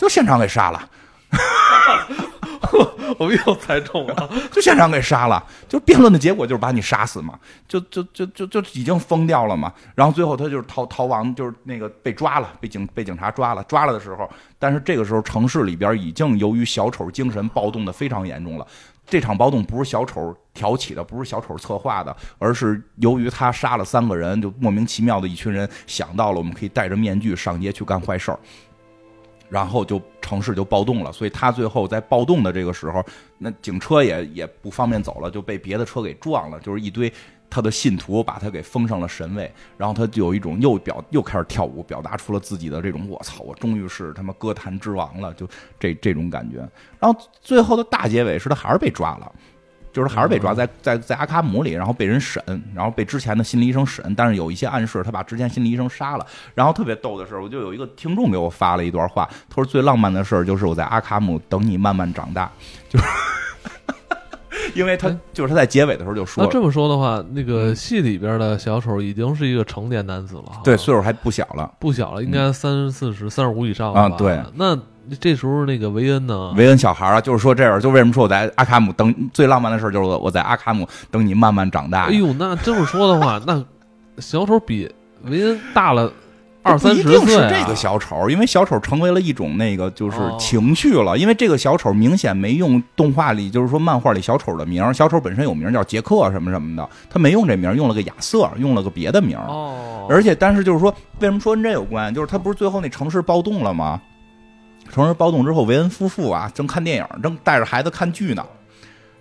就现场给杀了，我们又猜中了。就现场给杀了，就辩论的结果就是把你杀死嘛，就就就就就已经疯掉了嘛。然后最后他就是逃逃亡，就是那个被抓了，被警被警察抓了。抓了的时候，但是这个时候城市里边已经由于小丑精神暴动的非常严重了。这场暴动不是小丑挑起的，不是小丑策划的，而是由于他杀了三个人，就莫名其妙的一群人想到了我们可以戴着面具上街去干坏事儿。然后就城市就暴动了，所以他最后在暴动的这个时候，那警车也也不方便走了，就被别的车给撞了，就是一堆他的信徒把他给封上了神位，然后他就有一种又表又开始跳舞，表达出了自己的这种我操，我终于是他妈歌坛之王了，就这这种感觉。然后最后的大结尾是他还是被抓了。就是还是被抓在在在阿卡姆里，然后被人审，然后被之前的心理医生审，但是有一些暗示他把之前心理医生杀了。然后特别逗的是，我就有一个听众给我发了一段话，他说最浪漫的事儿就是我在阿卡姆等你慢慢长大，就是 因为他就是他在结尾的时候就说了，那这么说的话，那个戏里边的小丑已经是一个成年男子了，对，岁数还不小了。不小了，应该三四十、三十五以上了吧啊对。那这时候那个维恩呢？维恩小孩啊，就是说这样，就为什么说我在阿卡姆等最浪漫的事儿就是我我在阿卡姆等你慢慢长大。哎呦，那这么说的话，那小丑比维恩大了二三十不一定是岁、啊，这个小丑，因为小丑成为了一种那个就是哦情绪了。因为这个小丑明显没用动画里，就是说漫画里小丑的名儿，小丑本身有名儿叫杰克什么什么的，他没用这名儿，用了个亚瑟，用了个别的名儿。哦，而且，但是就是说，为什么说跟这有关？就是他不是最后那城市暴动了吗？城市暴动之后，维恩夫妇啊正看电影，正带着孩子看剧呢。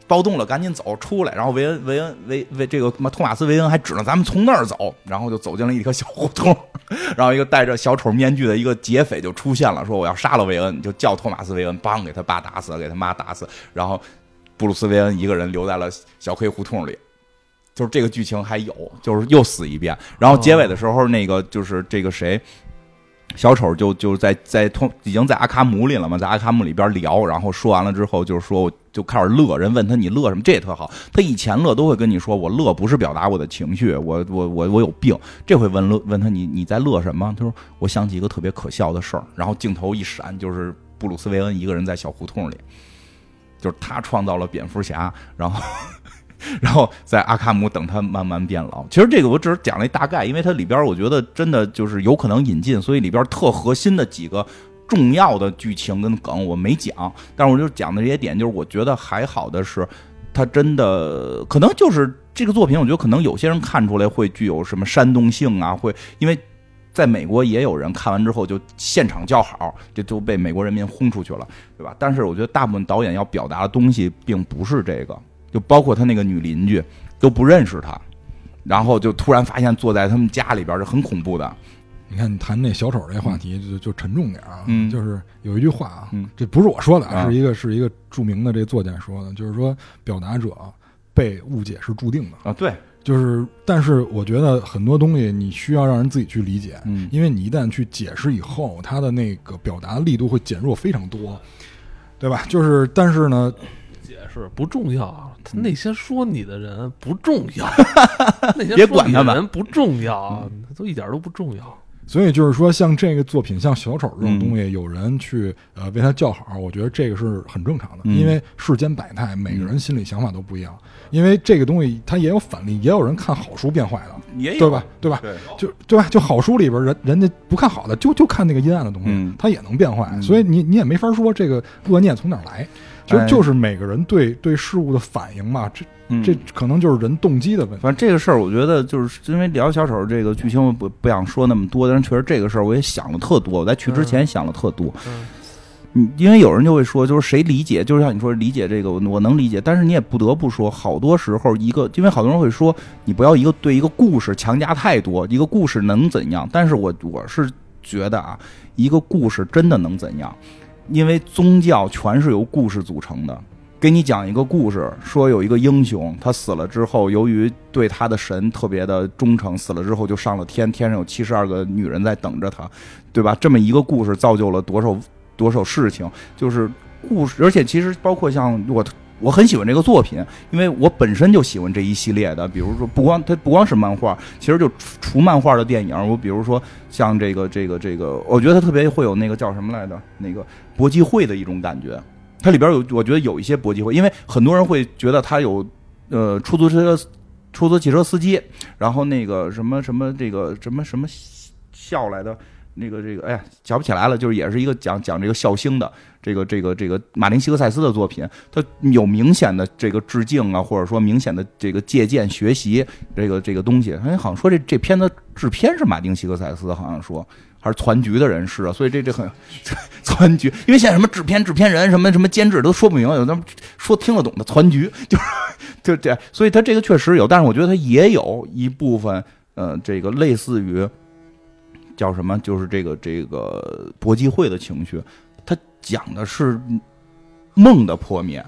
暴动了，赶紧走出来。然后维恩维恩维维这个托马斯维恩还指着咱们从那儿走，然后就走进了一条小胡同。然后一个戴着小丑面具的一个劫匪就出现了，说我要杀了维恩，就叫托马斯维恩，梆给他爸打死，给他妈打死。然后布鲁斯维恩一个人留在了小黑胡同里。就是这个剧情还有，就是又死一遍。然后结尾的时候，那个就是这个谁，小丑就就是在在通已经在阿卡姆里了嘛，在阿卡姆里边聊，然后说完了之后，就是说我就开始乐。人问他你乐什么？这也特好。他以前乐都会跟你说我乐不是表达我的情绪，我我我我有病。这回问乐问他你你在乐什么？他说我想起一个特别可笑的事儿。然后镜头一闪，就是布鲁斯韦恩一个人在小胡同里，就是他创造了蝙蝠侠，然后。然后在阿卡姆等他慢慢变老。其实这个我只是讲了一大概，因为它里边我觉得真的就是有可能引进，所以里边特核心的几个重要的剧情跟梗我没讲。但是我就讲的这些点，就是我觉得还好的是，它真的可能就是这个作品，我觉得可能有些人看出来会具有什么煽动性啊，会因为。在美国也有人看完之后就现场叫好，这就被美国人民轰出去了，对吧？但是我觉得大部分导演要表达的东西并不是这个，就包括他那个女邻居都不认识他，然后就突然发现坐在他们家里边，是很恐怖的。你看，你谈那小丑这话题就就沉重点啊，嗯。就是有一句话啊，嗯。这不是我说的，啊。是一个是一个著名的这作家说的，就是说表达者被误解是注定的，啊，对，就是但是我觉得很多东西你需要让人自己去理解，嗯。因为你一旦去解释以后，他的那个表达力度会减弱非常多，对吧？就是但是呢，解释不重要，他那些说你的人不重要，那些别说管他们你的人不重要，他都一点都不重要。所以就是说，像这个作品，像小丑这种嗯东西，有人去呃为他叫好，我觉得这个是很正常的，嗯因为世间百态，每个人心里想法都不一样。因为这个东西它也有反例，也有人看好书变坏的，也有对吧？对吧？对，就对吧？就好书里边人人家不看好的，就就看那个阴暗的东西，嗯它也能变坏。嗯所以你你也没法说这个恶念从哪儿来，其实哎就是每个人对对事物的反应嘛。这嗯这可能就是人动机的问题。反正这个事儿，我觉得就是因为聊小丑这个剧情，我不不想说那么多，但是确实这个事儿我也想了特多。我在去之前想了特多，嗯，嗯，因为有人就会说，就是谁理解，就是像你说理解这个，我我能理解，但是你也不得不说，好多时候一个，因为好多人会说，你不要一个对一个故事强加太多，一个故事能怎样？但是我我是觉得啊，一个故事真的能怎样？因为宗教全是由故事组成的。给你讲一个故事，说有一个英雄，他死了之后，由于对他的神特别的忠诚，死了之后就上了天，天上有七十二个女人在等着他，对吧？这么一个故事造就了多少多少事情，就是故事，而且其实包括像我。我很喜欢这个作品，因为我本身就喜欢这一系列的，比如说不光它不光是漫画，其实就除漫画的电影，我比如说像这个这个这个，我觉得它特别会有那个叫什么来着，那个搏击会的一种感觉。它里边有，我觉得有一些搏击会，因为很多人会觉得它有呃出租车出租汽车司机，然后那个什么什么这个什么什么笑来的。那个这个，哎呀，想不起来了，就是也是一个讲讲这个笑星的，这个这个这个马丁·西克塞斯的作品，他有明显的这个致敬啊，或者说明显的这个借鉴学习这个这个东西。哎，好像说这这片子制片是马丁·西克塞斯，好像说还是团局的人士啊，所以这这很团局，因为现在什么制片、制片人、什么什么监制都说不明白，有那么说听得懂的团局，就是就这，所以他这个确实有，但是我觉得他也有一部分，呃，这个类似于。叫什么？就是这个这个搏击会的情绪，它讲的是梦的破灭。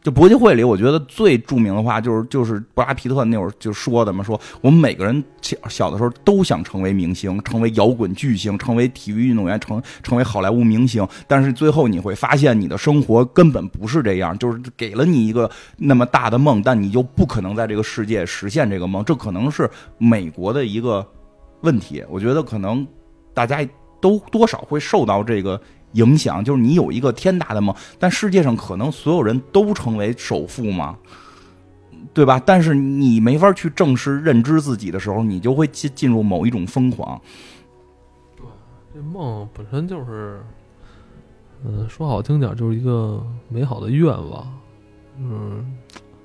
就搏击会里，我觉得最著名的话就是就是布拉皮特那会儿就说的嘛，说我们每个人小小的时候都想成为明星，成为摇滚巨星，成为体育运动员，成成为好莱坞明星。但是最后你会发现，你的生活根本不是这样，就是给了你一个那么大的梦，但你就不可能在这个世界实现这个梦。这可能是美国的一个。问题，我觉得可能大家都多少会受到这个影响，就是你有一个天大的梦，但世界上可能所有人都成为首富吗？对吧？但是你没法去正视、认知自己的时候，你就会进进入某一种疯狂。这梦本身就是，嗯、说好听点就是一个美好的愿望，嗯，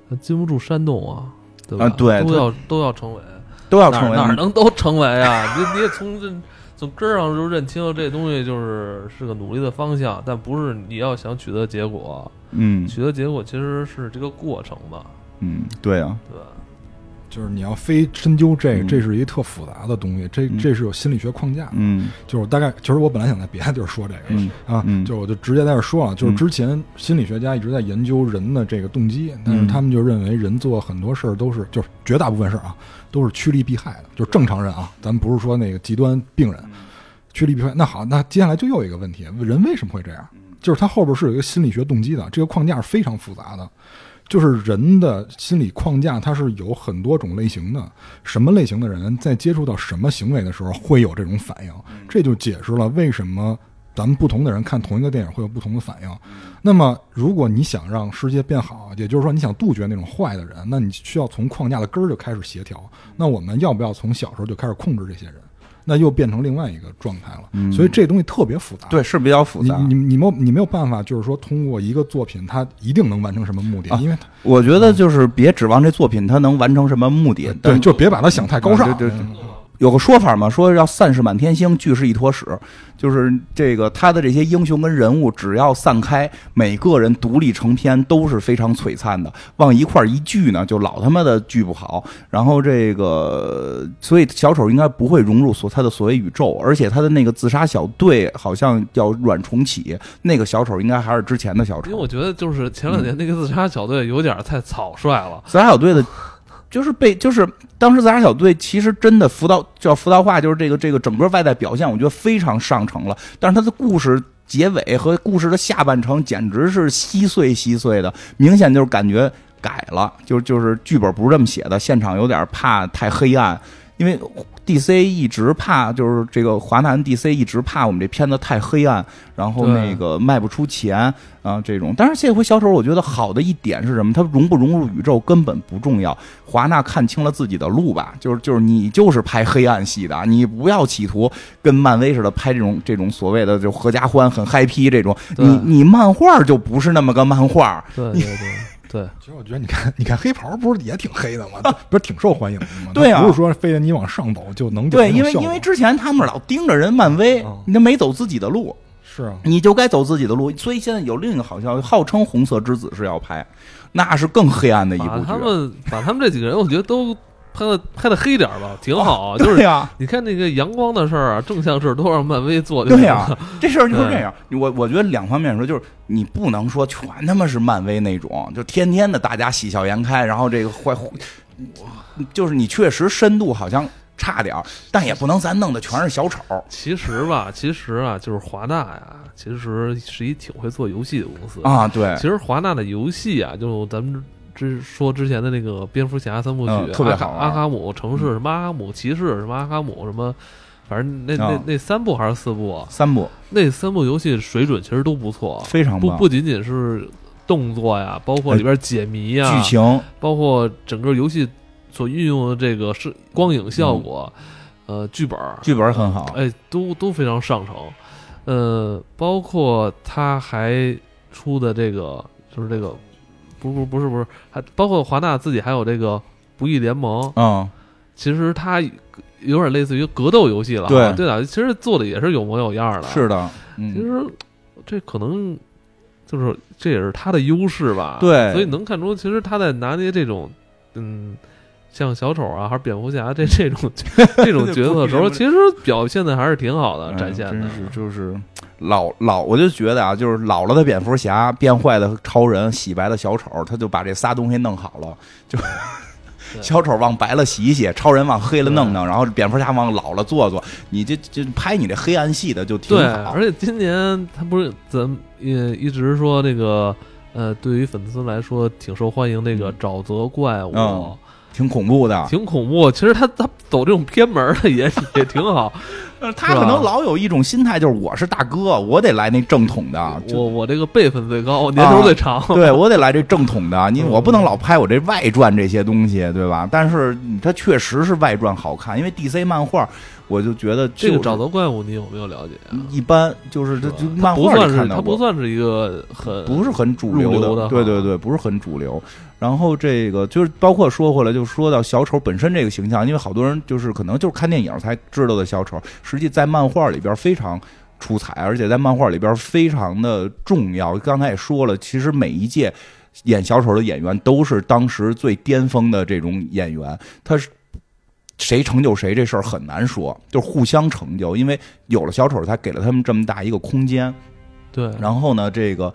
它禁不住煽动啊，对吧？啊对都要都要成为。都要成为哪哪能都成为啊？你你也从这从根儿上就认清这东西就是是个努力的方向，但不是你要想取得结果，嗯取得结果其实是这个过程吧，嗯，对啊，对吧？就是你要非深究这这是一特复杂的东西，这嗯这是有心理学框架的。嗯就是我大概，其实我本来想在别的地儿说这个嗯啊，嗯就我就直接在这儿说了。就是嗯之前心理学家一直在研究人的这个动机，但是他们就认为人做很多事儿都是，就是绝大部分事儿啊，都是趋利避害的。就是正常人啊，咱们不是说那个极端病人，趋利避害。那好，那接下来就又有一个问题，人为什么会这样？就是他后边是有一个心理学动机的，这个框架是非常复杂的。就是人的心理框架，它是有很多种类型的。什么类型的人在接触到什么行为的时候会有这种反应？这就解释了为什么咱们不同的人看同一个电影会有不同的反应。那么，如果你想让世界变好，也就是说你想杜绝那种坏的人，那你需要从框架的根儿就开始协调。那我们要不要从小时候就开始控制这些人？那又变成另外一个状态了。嗯所以这东西特别复杂。对，是比较复杂。你你你没有你没有办法，就是说通过一个作品，它一定能完成什么目的，啊因为它我觉得就是别指望这作品它能完成什么目的，对，但就别把它想太高尚。对对对嗯有个说法嘛，说要散是满天星，聚是一坨屎，就是这个他的这些英雄跟人物，只要散开，每个人独立成篇都是非常璀璨的。往一块儿一聚呢，就老他妈的聚不好。然后这个，所以小丑应该不会融入所他的所谓宇宙，而且他的那个自杀小队好像要软重启，那个小丑应该还是之前的小丑。因为我觉得就是前两年那个自杀小队有点太草率了。自杀小队的。就是被，就是当时自杀小队其实真的浮到叫浮到化，就是这个这个整个外在表现，我觉得非常上乘了。但是他的故事结尾和故事的下半程简直是稀碎稀碎的，明显就是感觉改了，就就是剧本不是这么写的，现场有点怕太黑暗，因为。D.C. 一直怕，就是这个华纳 D.C. 一直怕我们这片子太黑暗，然后那个卖不出钱啊这种。但是这回小丑，我觉得好的一点是什么？它融不融入宇宙根本不重要。华纳看清了自己的路吧，就是就是你就是拍黑暗系的，你不要企图跟漫威似的拍这种这种所谓的就合家欢很嗨皮这种。你你漫画就不是那么个漫画。对对对。对，其实我觉得，你看，你看黑袍不是也挺黑的吗？不是挺受欢迎的吗？对啊，不是说非得你往上走就能对，因为因为之前他们老盯着人漫威，你都没走自己的路，是啊，你就该走自己的路。所以现在有另一个好消息，号称红色之子是要拍，那是更黑暗的一部剧。他们把他们这几个人，我觉得都。拍的拍的黑点吧，挺好。就是呀，你看那个阳光的事儿啊，正向事都让漫威做的。对呀，这事儿就是这样。我我觉得两方面说，就是你不能说全他妈是漫威那种，就天天的大家喜笑颜开，然后这个坏，就是你确实深度好像差点儿，但也不能咱弄的全是小丑。其实吧，其实啊，就是华纳呀，其实是一挺会做游戏的公司啊。对，其实华纳的游戏啊，就咱们。之说之前的那个蝙蝠侠三部曲，特别好，阿卡姆城市什么阿卡姆骑士什么阿卡姆什么，反正那那那三部还是四部啊？三部，那三部游戏水准其实都不错，非常不不仅仅是动作呀，包括里边解谜呀，剧情，包括整个游戏所运用的这个是光影效果，呃，剧本，剧本很好，哎，都都非常上乘，呃，包括他还出的这个就是这个。不不不是不是，还包括华纳自己还有这个《不义联盟》嗯，其实它有点类似于格斗游戏了，对对的，其实做的也是有模有样的，是的，其实这可能就是这也是他的优势吧，对，所以能看出其实他在拿捏这种嗯。像小丑啊，还是蝙蝠侠这这种 这种角色的时候，其实表现的还是挺好的，展现的。真是就是老老，我就觉得啊，就是老了的蝙蝠侠，变坏的超人，洗白的小丑，他就把这仨东西弄好了。就 小丑往白了洗洗，超人往黑了弄弄，然后蝙蝠侠往老了做做。你这这拍你这黑暗系的就挺好。而且今年他不是咱也一直说那个呃，对于粉丝来说挺受欢迎那个沼泽怪物。挺恐怖的，挺恐怖。其实他他走这种偏门的也 也挺好。他可能老有一种心态，就是我是大哥，我得来那正统的。我我这个辈分最高，年头最长。对我得来这正统的。你我不能老拍我这外传这些东西，对吧？但是他确实是外传好看，因为 DC 漫画。我就觉得这个沼泽怪物，你有没有了解？一般就是这漫画看到，它不算是一个很不是很主流的，对对对，不是很主流。然后这个就是包括说回来，就说到小丑本身这个形象，因为好多人就是可能就是看电影才知道的小丑，实际在漫画里边非常出彩，而且在漫画里边非常的重要。刚才也说了，其实每一届演小丑的演员都是当时最巅峰的这种演员，他是。谁成就谁这事儿很难说，就是互相成就，因为有了小丑才给了他们这么大一个空间。对，然后呢，这个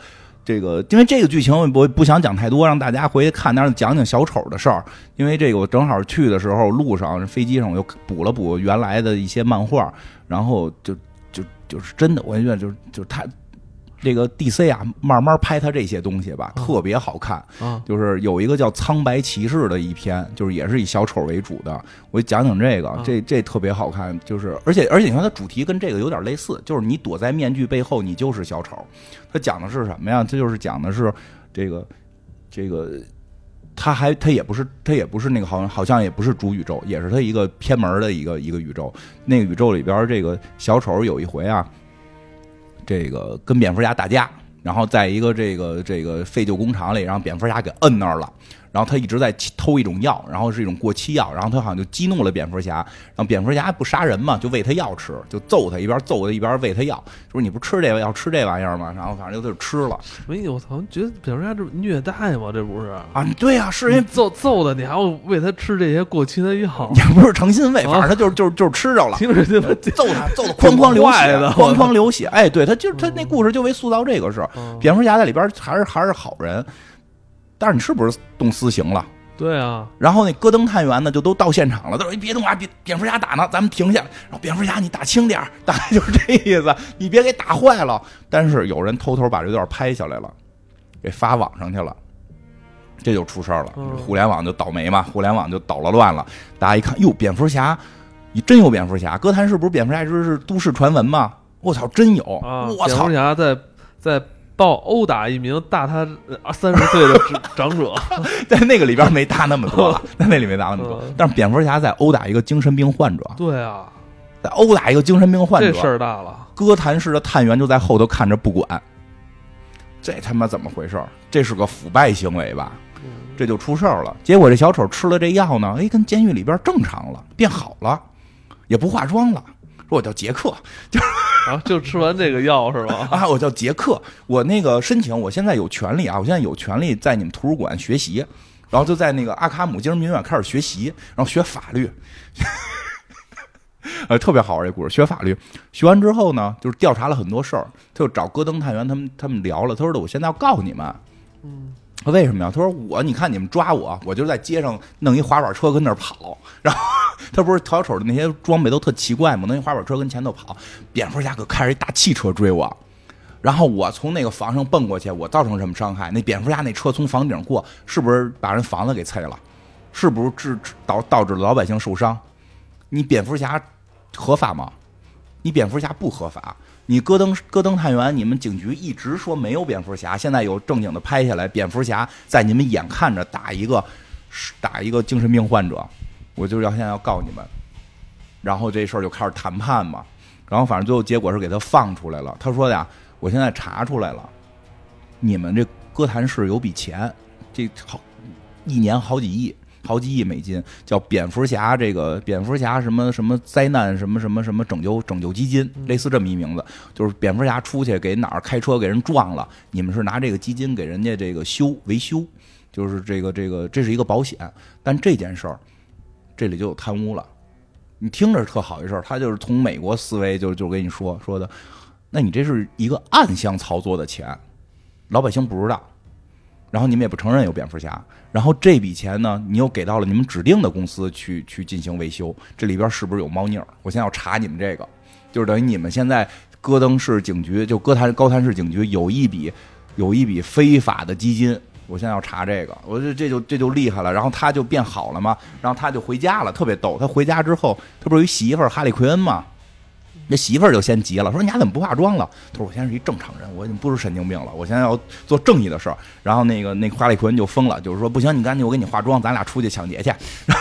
这个，因为这个剧情我不想讲太多，让大家回去看，但是讲讲小丑的事儿。因为这个我正好去的时候，路上飞机上我又补了补原来的一些漫画，然后就就就是真的，我觉得就是就是他。这个 DC 啊，慢慢拍他这些东西吧，特别好看。就是有一个叫《苍白骑士》的一篇，就是也是以小丑为主的。我讲讲这个，这这特别好看。就是而且而且你看，它主题跟这个有点类似，就是你躲在面具背后，你就是小丑。他讲的是什么呀？他就是讲的是这个这个，他还他也不是他也不是那个好像好像也不是主宇宙，也是他一个偏门的一个一个宇宙。那个宇宙里边，这个小丑有一回啊。这个跟蝙蝠侠打架，然后在一个这个这个废旧工厂里，让蝙蝠侠给摁那儿了。然后他一直在偷一种药，然后是一种过期药，然后他好像就激怒了蝙蝠侠，然后蝙蝠侠不杀人嘛，就喂他药吃，就揍他，一边揍他一边喂他药，说你不吃这个要吃这玩意儿吗？然后反正就就吃了什么？我操，觉得蝙蝠侠这虐待吗？这不是啊，对呀、是因为揍揍的，你还要喂他吃这些过期的药，也不是诚心喂，啊 反正他就是就是就是吃着了。听着揍他，揍 的哐哐流血的，哐哐流血。哎，对他就是他那故事就为塑造这个事儿。嗯蝙蝠侠在里边还是还是好人，但是你是不是动私刑了？对啊，然后那戈登探员呢，就都到现场了，都说：“你，别动啊，别蝙蝠侠打呢，咱们停下。”然后蝙蝠侠你打轻点儿 大概就是这意思，你别给打坏了。但是有人偷偷把这段拍下来了，给发网上去了，这就出事儿了。嗯互联网就倒霉嘛，互联网就捣了乱了。大家一看，哟，蝙蝠侠，你真有蝙蝠侠？哥谭市不是蝙蝠侠一直是都市传闻吗？我操，真有！啊，我操蝙蝠，侠在在报殴打一名大他呃三十岁的长 长者，在那个里边没大那么多了，在那里没大那么多嗯。但是蝙蝠侠在殴打一个精神病患者，对啊，在殴打一个精神病患者，这事儿大了，哥谭市的探员就在后头看着不管，这他妈怎么回事儿？这是个腐败行为吧？这就出事儿了。结果这小丑吃了这药呢，哎，跟监狱里边正常了，变好了，也不化妆了。说我叫杰克然后就吃完这个药是吧？啊，我叫杰克，我那个申请，我现在有权利啊，我现在有权利在你们图书馆学习，然后就在那个阿卡姆精神病院开始学习，然后学法律。呃，特别好玩这故事。学法律，学完之后呢，就是调查了很多事儿，他就找戈登探员他们他们聊了。他说的，我现在要告你们。嗯，他为什么呀？他说我，你看你们抓我，我就在街上弄一滑板车跟那儿跑，然后他不是小丑的那些装备都特奇怪吗？弄一滑板车跟前头跑，蝙蝠侠可开着一大汽车追我，然后我从那个房上蹦过去，我造成什么伤害？那蝙蝠侠那车从房顶过，是不是把人房子给拆了？是不是致导导致老百姓受伤？你蝙蝠侠合法吗？你蝙蝠侠不合法。你戈登戈登探员，你们警局一直说没有蝙蝠侠，现在有正经的拍下来，蝙蝠侠在你们眼看着打一个打一个精神病患者，我就要现在要告你们。然后这事儿就开始谈判嘛，然后反正最后结果是给他放出来了。他说的呀，我现在查出来了，你们这哥谭市有笔钱，这好一年好几亿。好几亿美金，叫蝙蝠侠这个蝙蝠侠什么什么灾难什么什么什么拯救拯救基金，类似这么一名字，就是蝙蝠侠出去给哪儿开车给人撞了，你们是拿这个基金给人家这个修维修，就是这个这个这是一个保险，但这件事儿这里就有贪污了。你听着特好一事儿，他就是从美国思维就就跟你说说的，那你这是一个暗箱操作的钱，老百姓不知道，然后你们也不承认有蝙蝠侠，然后这笔钱呢，你又给到了你们指定的公司去去进行维修，这里边是不是有猫腻儿？我现在要查你们这个，就是等于你们现在戈登市警局就哥谭高谭市警局有一笔有一笔非法的基金。我现在要查这个，我这这就这就厉害了，然后他就变好了嘛，然后他就回家了，特别逗。他回家之后，他不是有媳妇哈利奎恩吗？那媳妇儿就先急了，说：“你俩怎么不化妆了？”他说：“我现在是一正常人，我已经不是神经病了，我现在要做正义的事儿。”然后那个那个哈利奎恩就疯了，就是说：“不行，你赶紧我给你化妆，咱俩出去抢劫去。”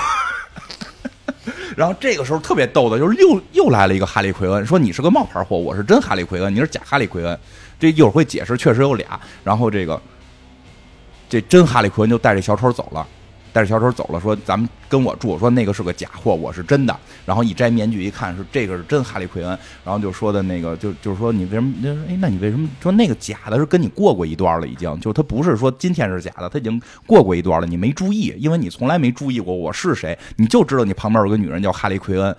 然后这个时候特别逗的，就是又又来了一个哈利奎恩，说：“你是个冒牌货，我是真哈利奎恩，你是假哈利奎恩。”这一会儿会解释，确实有俩。然后这个这真哈利奎恩就带着小丑走了。带着小丑走了，说咱们跟我住，说那个是个假货，我是真的。然后一摘面具一看，是这个是真哈利奎恩。然后就说的那个，就就是说你为什么？就是哎，那你为什么说那个假的是跟你过过一段了？已经，就他不是说今天是假的，他已经过过一段了，你没注意，因为你从来没注意过我是谁，你就知道你旁边有个女人叫哈利奎恩。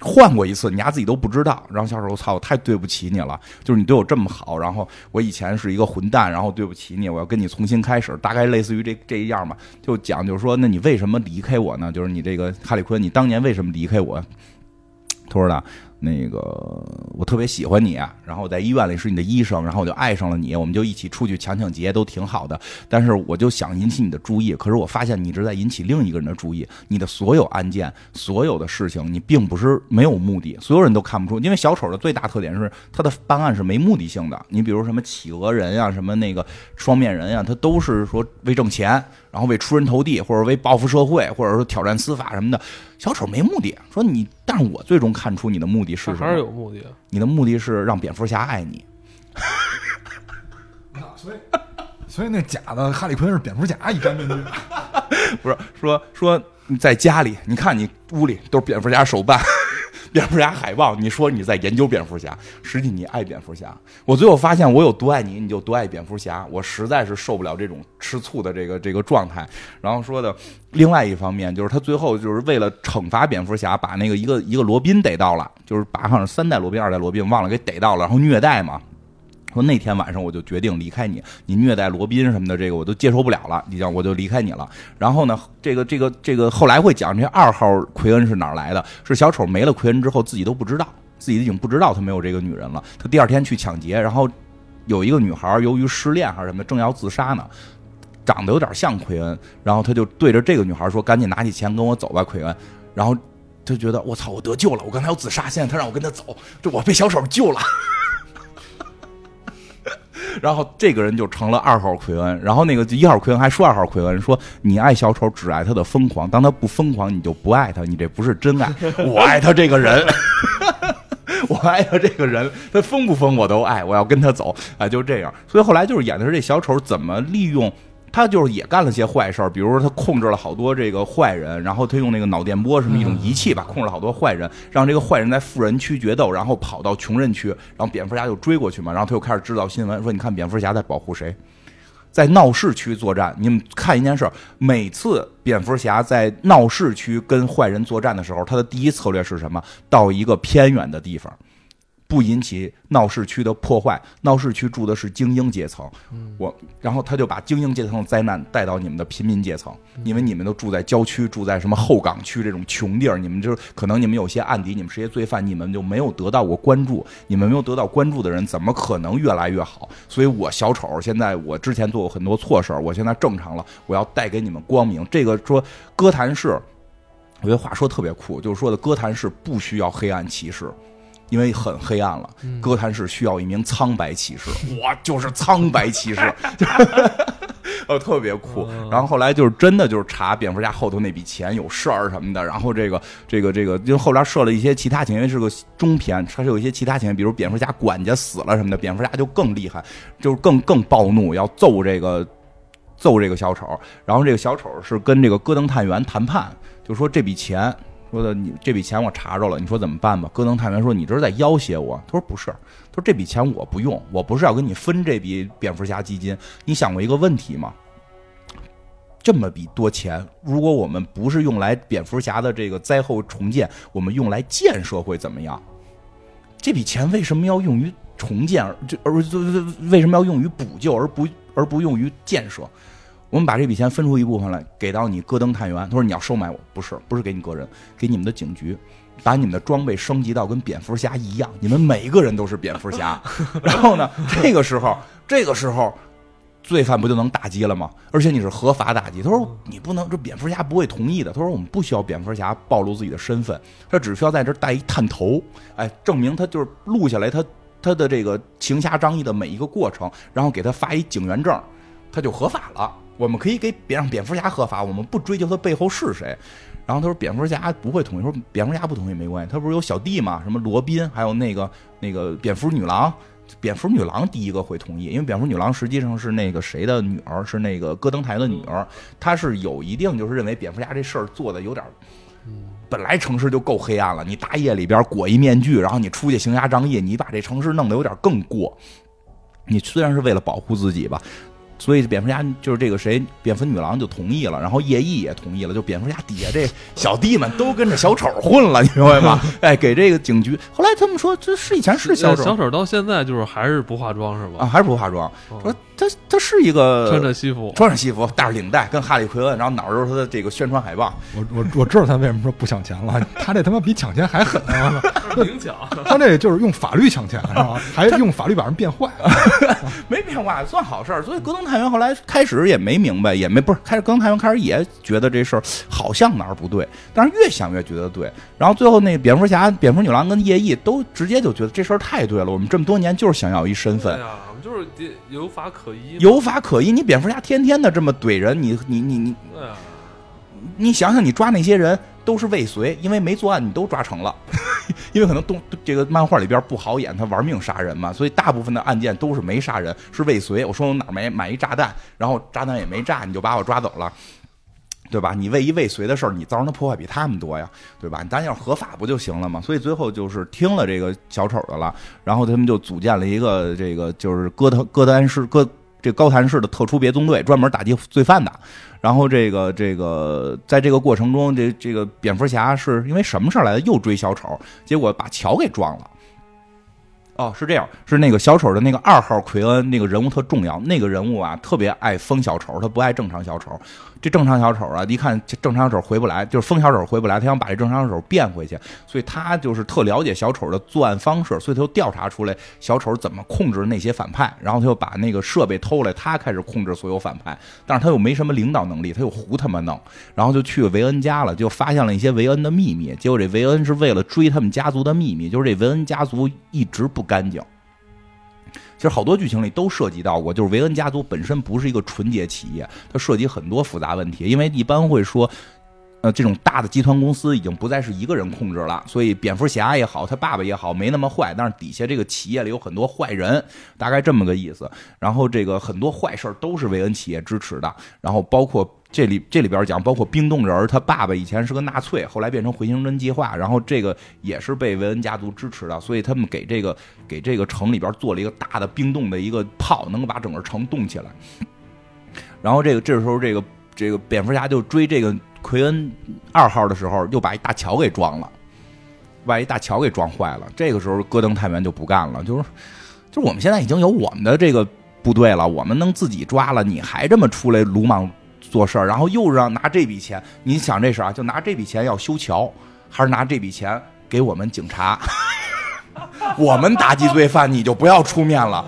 换过一次，你丫自己都不知道。然后小丑，我操，我太对不起你了，就是你对我这么好，然后我以前是一个混蛋，然后对不起你，我要跟你重新开始，大概类似于这这一样吧。就讲就是说，那你为什么离开我呢？就是你这个哈利坤，你当年为什么离开我？他说的，那个我特别喜欢你，然后我在医院里是你的医生，然后我就爱上了你，我们就一起出去抢抢劫，都挺好的。但是我就想引起你的注意，可是我发现你一直在引起另一个人的注意。你的所有案件、所有的事情，你并不是没有目的，所有人都看不出。因为小丑的最大特点是他的办案是没目的性的。你比如什么企鹅人呀、什么那个双面人呀，他都是说为挣钱，然后为出人头地，或者为报复社会，或者说挑战司法什么的。小丑没目的，说你，但是我最终看出你的目的是什么？还是有目的的。你的目的是让蝙蝠侠爱你。所以所以那假的哈利奎恩是蝙蝠侠一摘面具，不是说说你在家里，你看你屋里都是蝙蝠侠手办。蝙蝠侠海报，你说你在研究蝙蝠侠，实际你爱蝙蝠侠。我最后发现，我有多爱你，你就多爱蝙蝠侠。我实在是受不了这种吃醋的这个这个状态。然后说的另外一方面，就是他最后就是为了惩罚蝙蝠侠，把那个一个一个罗宾逮到了，就是把好像三代罗宾、二代罗宾忘了给逮到了，然后虐待嘛。说那天晚上我就决定离开你，你虐待罗宾什么的，这个我都接受不了了，你讲我就离开你了。然后呢，这个这个这个后来会讲这二号奎恩是哪儿来的？是小丑没了奎恩之后自己都不知道，自己已经不知道他没有这个女人了。他第二天去抢劫，然后有一个女孩由于失恋还是什么，正要自杀呢，长得有点像奎恩，然后他就对着这个女孩说：“赶紧拿起钱跟我走吧，奎恩。”然后他觉得我操，我得救了，我刚才要自杀，现在他让我跟他走，这我被小丑救了。然后这个人就成了二号奎恩，然后那个一号奎恩还说二号奎恩说你爱小丑只爱他的疯狂，当他不疯狂你就不爱他，你这不是真爱。我爱他这个人，我爱他这个人，他疯不疯我都爱，我要跟他走，哎，就这样。所以后来就是演的是这小丑怎么利用。他就是也干了些坏事儿，比如说他控制了好多这个坏人，然后他用那个脑电波什么一种仪器吧，控制了好多坏人，让这个坏人在富人区决斗，然后跑到穷人区，然后蝙蝠侠就追过去嘛，然后他又开始制造新闻，说你看蝙蝠侠在保护谁，在闹市区作战。你们看一件事，每次蝙蝠侠在闹市区跟坏人作战的时候，他的第一策略是什么？到一个偏远的地方。不引起闹市区的破坏，闹市区住的是精英阶层，我，然后他就把精英阶层的灾难带到你们的平民阶层，因为你们都住在郊区，住在什么后港区这种穷地儿，你们就是可能你们有些案底，你们是些罪犯，你们就没有得到过关注，你们没有得到关注的人，怎么可能越来越好？所以我小丑现在，我之前做过很多错事儿，我现在正常了，我要带给你们光明。这个说哥谭市，我觉得话说特别酷，就是说的哥谭市不需要黑暗骑士。因为很黑暗了，哥谭市需要一名苍白骑士，我就是苍白骑士，哦，特别酷。然后后来就是真的就是查蝙蝠侠后头那笔钱有事儿什么的，然后这个这个这个，因为后来设了一些其他情节，是个中篇，它是有一些其他情节，比如蝙蝠侠管家死了什么的，蝙蝠侠就更厉害，就是更更暴怒，要揍这个揍这个小丑。然后这个小丑是跟这个戈登探员谈判，就说这笔钱。说的你这笔钱我查着了，你说怎么办吧？戈登探员说你这是在要挟我。他说不是，他说这笔钱我不用，我不是要跟你分这笔蝙蝠侠基金。你想过一个问题吗？这么笔多钱，如果我们不是用来蝙蝠侠的这个灾后重建，我们用来建设会怎么样？这笔钱为什么要用于重建，就而为什么要用于补救，而不而不用于建设？我们把这笔钱分出一部分来给到你戈登探员，他说你要收买我，不是不是给你个人，给你们的警局，把你们的装备升级到跟蝙蝠侠一样，你们每一个人都是蝙蝠侠。然后呢，这个时候这个时候罪犯不就能打击了吗？而且你是合法打击。他说你不能，这蝙蝠侠不会同意的。他说我们不需要蝙蝠侠暴露自己的身份，他只需要在这带一探头，哎，证明他就是录下来他他的这个行侠仗义的每一个过程，然后给他发一警员证，他就合法了。我们可以给别让蝙蝠侠合法，我们不追究他背后是谁。然后他说蝙蝠侠不会同意，说蝙蝠侠不同意没关系，他不是有小弟吗？什么罗宾，还有那个那个蝙蝠女郎，蝙蝠女郎第一个会同意，因为蝙蝠女郎实际上是那个谁的女儿，是那个戈登台的女儿，她是有一定就是认为蝙蝠侠这事儿做的有点，本来城市就够黑暗了，你大夜里边裹一面具，然后你出去行侠仗义，你把这城市弄得有点更过。你虽然是为了保护自己吧。所以蝙蝠侠就是这个谁，蝙蝠女郎就同意了，然后叶毅也同意了，就蝙蝠侠底下这小弟们都跟着小丑混了，你明白吗？哎，给这个警局。后来他们说，这是以前是小丑，小丑到现在就是还是不化妆是吧？啊，还是不化妆。说他他是一个穿着西服，穿着西服，戴着领带，跟哈利奎恩，然后哪儿都是他的这个宣传海报。我我我知道他为什么说不抢钱了，他这他妈比抢钱还狠啊！明抢，他这就是用法律抢钱是吧？还用法律把人变坏，没变坏算好事儿。所以戈登探员后来开始也没明白，也没不是开始戈登探员开始也觉得这事儿好像哪儿不对，但是越想越觉得对。然后最后那蝙蝠侠、蝙蝠女郎跟叶毅都直接就觉得这事儿太对了，我们这么多年就是想要一身份。就是有法可依，有法可依。你蝙蝠侠天天的这么怼人，你你你你，你想想，你抓那些人都是未遂，因为没作案，你都抓成了。因为可能东这个漫画里边不好演，他玩命杀人嘛，所以大部分的案件都是没杀人，是未遂。我说我哪没买一炸弹，然后炸弹也没炸，你就把我抓走了。对吧？你为一未遂的事儿，你造成的破坏比他们多呀，对吧？咱要合法不就行了吗？所以最后就是听了这个小丑的了，然后他们就组建了一个这个就是哥特哥谭市哥这高谭市的特殊别踪队，专门打击罪犯的。然后这个这个在这个过程中，这这个蝙蝠侠是因为什么事儿来的？又追小丑，结果把桥给撞了。哦，是这样，是那个小丑的那个二号奎恩那个人物特重要，那个人物啊特别爱疯小丑，他不爱正常小丑。这正常小丑啊，一看正常小丑回不来，就是疯小丑回不来，他想把这正常小丑变回去，所以他就是特了解小丑的作案方式，所以他就调查出来小丑怎么控制那些反派，然后他就把那个设备偷来，他开始控制所有反派，但是他又没什么领导能力，他又胡他妈弄，然后就去维恩家了，就发现了一些维恩的秘密，结果这维恩是为了追他们家族的秘密，就是这维恩家族一直不干净。其实好多剧情里都涉及到过，就是维恩家族本身不是一个纯洁企业，它涉及很多复杂问题。因为一般会说，呃，这种大的集团公司已经不再是一个人控制了，所以蝙蝠侠也好，他爸爸也好，没那么坏，但是底下这个企业里有很多坏人，大概这么个意思。然后这个很多坏事都是韦恩企业支持的，然后包括。这里这里边讲，包括冰冻人，他爸爸以前是个纳粹，后来变成回形针计划，然后这个也是被韦恩家族支持的，所以他们给这个给这个城里边做了一个大的冰冻的一个炮，能够把整个城冻起来。然后这个这时候，这个这个蝙蝠侠就追这个奎恩二号的时候，又把一大桥给撞了，把一大桥给撞坏了。这个时候，戈登探员就不干了，就是就是我们现在已经有我们的这个部队了，我们能自己抓了，你还这么出来鲁莽？做事儿，然后又让拿这笔钱，你想这事啊？就拿这笔钱要修桥，还是拿这笔钱给我们警察？我们打击罪犯，你就不要出面了。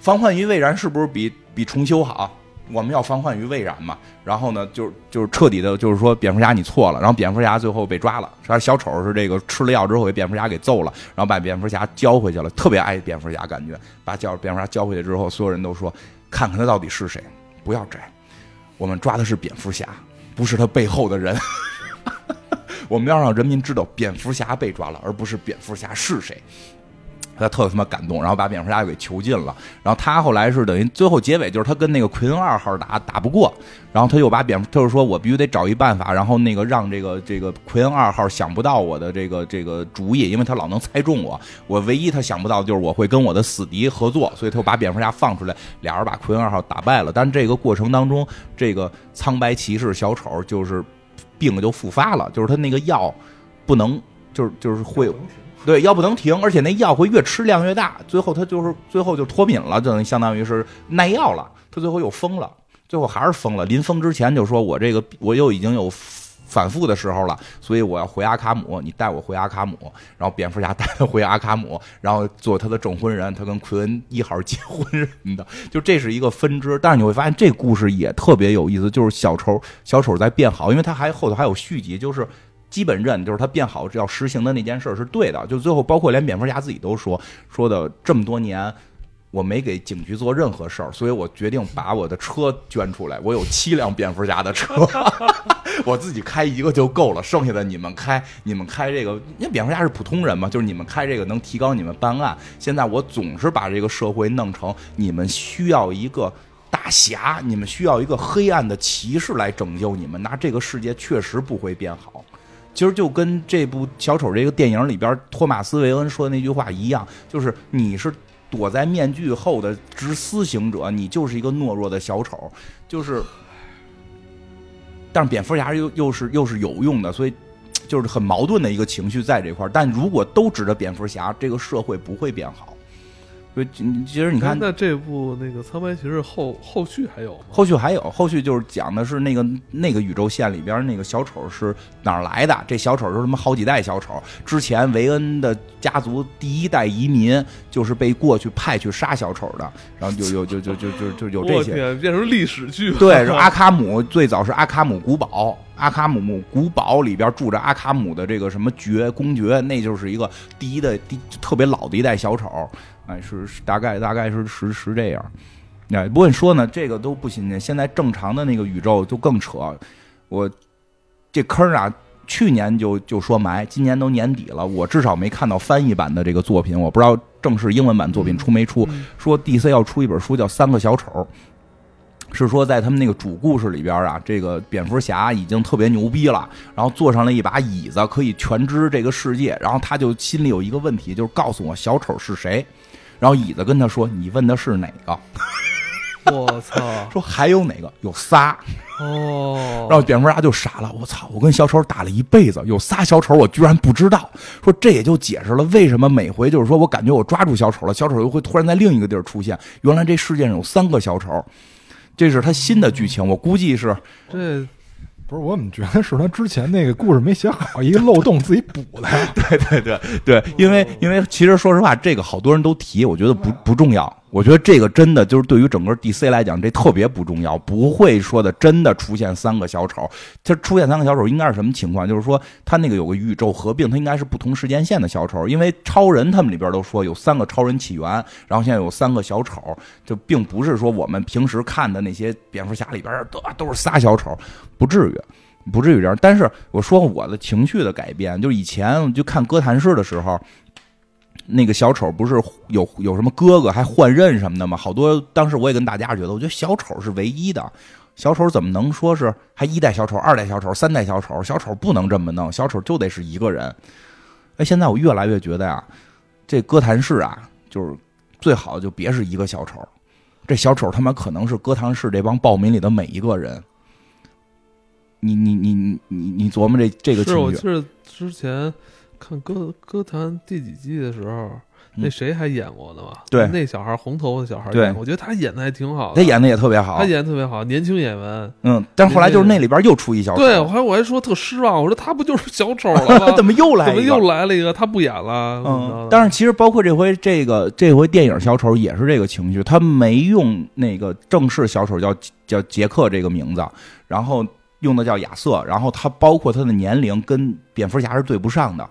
防患于未然是不是比比重修好？我们要防患于未然嘛。然后呢，就就是彻底的，就是说蝙蝠侠你错了。然后蝙蝠侠最后被抓了，然后小丑是这个吃了药之后给蝙蝠侠给揍了，然后把蝙蝠侠交回去了。特别爱蝙蝠侠，感觉把叫蝙蝠侠交回去之后，所有人都说看看他到底是谁，不要摘。我们抓的是蝙蝠侠，不是他背后的人。我们要让人民知道蝙蝠侠被抓了，而不是蝙蝠侠是谁。他特他妈感动，然后把蝙蝠侠给囚禁了。然后他后来是等于最后结尾就是他跟那个奎恩二号打打不过，然后他又把蝙蝠，就是说我必须得找一办法，然后那个让这个这个奎恩二号想不到我的这个这个主意，因为他老能猜中我。我唯一他想不到就是我会跟我的死敌合作，所以他又把蝙蝠侠放出来，俩人把奎恩二号打败了。但这个过程当中，这个苍白骑士小丑就是病就复发了，就是他那个药不能，就是就是会。对，药不能停，而且那药会越吃量越大，最后他就是最后就脱敏了，就相当于是耐药了。他最后又疯了，最后还是疯了。临疯之前就说：“我这个我又已经有反复的时候了，所以我要回阿卡姆，你带我回阿卡姆。”然后蝙蝠侠带他回阿卡姆，然后做他的证婚人，他跟奎恩一号结婚什么的。就这是一个分支，但是你会发现这故事也特别有意思，就是小丑小丑在变好，因为他还后头还有续集，就是。基本认就是他变好要实行的那件事是对的，就最后包括连蝙蝠侠自己都说说的这么多年我没给警局做任何事儿，所以我决定把我的车捐出来。我有七辆蝙蝠侠的车，我自己开一个就够了，剩下的你们开，你们开这个，因为蝙蝠侠是普通人嘛，就是你们开这个能提高你们办案。现在我总是把这个社会弄成你们需要一个大侠，你们需要一个黑暗的骑士来拯救你们，那这个世界确实不会变好。其实就跟这部小丑这个电影里边托马斯韦恩说的那句话一样，就是你是躲在面具后的执私行者，你就是一个懦弱的小丑，就是，但是蝙蝠侠又又是又是有用的，所以就是很矛盾的一个情绪在这块儿。但如果都指着蝙蝠侠，这个社会不会变好。对，其实你看，那这部那个苍白骑士后后续还有吗？后续还有，后续就是讲的是那个那个宇宙线里边那个小丑是哪儿来的？这小丑是什么好几代小丑，之前维恩的家族第一代移民就是被过去派去杀小丑的，然后就有就就就就就有这些，变成历史剧。对，是阿卡姆，最早是阿卡姆古堡，阿卡姆古堡里边住着阿卡姆的这个什么爵公爵，那就是一个第一的第特别老的一代小丑。哎，是大概大概是是是这样，哎，不过你说呢，这个都不新鲜。现在正常的那个宇宙就更扯，我这坑啊，去年就就说埋，今年都年底了，我至少没看到翻译版的这个作品，我不知道正式英文版作品出没出。说 DC 要出一本书叫《三个小丑》，是说在他们那个主故事里边啊，这个蝙蝠侠已经特别牛逼了，然后坐上了一把椅子，可以全知这个世界。然后他就心里有一个问题，就是告诉我小丑是谁。然后椅子跟他说：“你问的是哪个？”我操！说还有哪个？有仨。哦，然后蝙蝠侠就傻了，我操！我跟小丑打了一辈子，有仨小丑，我居然不知道。说这也就解释了为什么每回就是说我感觉我抓住小丑了，小丑又会突然在另一个地儿出现。原来这世界上有三个小丑，这是他新的剧情。我估计是这不是，我怎么觉得是他之前那个故事没写好，一个漏洞自己补的？对对对对，因为因为其实说实话，这个好多人都提，我觉得不不重要。我觉得这个真的就是对于整个 DC 来讲，这特别不重要，不会说的真的出现三个小丑。它出现三个小丑应该是什么情况？就是说他那个有个宇宙合并，他应该是不同时间线的小丑。因为超人他们里边都说有三个超人起源，然后现在有三个小丑，就并不是说我们平时看的那些蝙蝠侠里边都都是仨小丑，不至于。不至于这样，但是我说我的情绪的改变，就是以前就看哥谭市的时候，那个小丑不是有有什么哥哥还换刃什么的吗？好多当时我也跟大家觉得，我觉得小丑是唯一的，小丑怎么能说是还一代小丑、二代小丑、三代小丑？小丑不能这么弄，小丑就得是一个人。哎，现在我越来越觉得呀，这哥谭市啊，就是最好就别是一个小丑，这小丑他妈可能是哥谭市这帮暴民里的每一个人。你你你你你你琢磨这这个情是我绪记得之前看歌歌坛第几季的时候，那谁还演过呢嘛？嗯对那小孩红头发的小孩对演，我觉得他演的还挺好的。他演的也特别好他，演的特别好，年轻演员。嗯，但是后来就是那里边又出一小丑，对，我还我还说特失望，我说他不就是小丑了吗？怎么又来怎么又来了一个？他不演了。嗯，但是其实包括这回这个这回电影小丑也是这个情绪，他没用那个正式小丑叫叫杰克这个名字，然后用的叫亚瑟，然后他包括他的年龄跟蝙蝠侠是对不上的，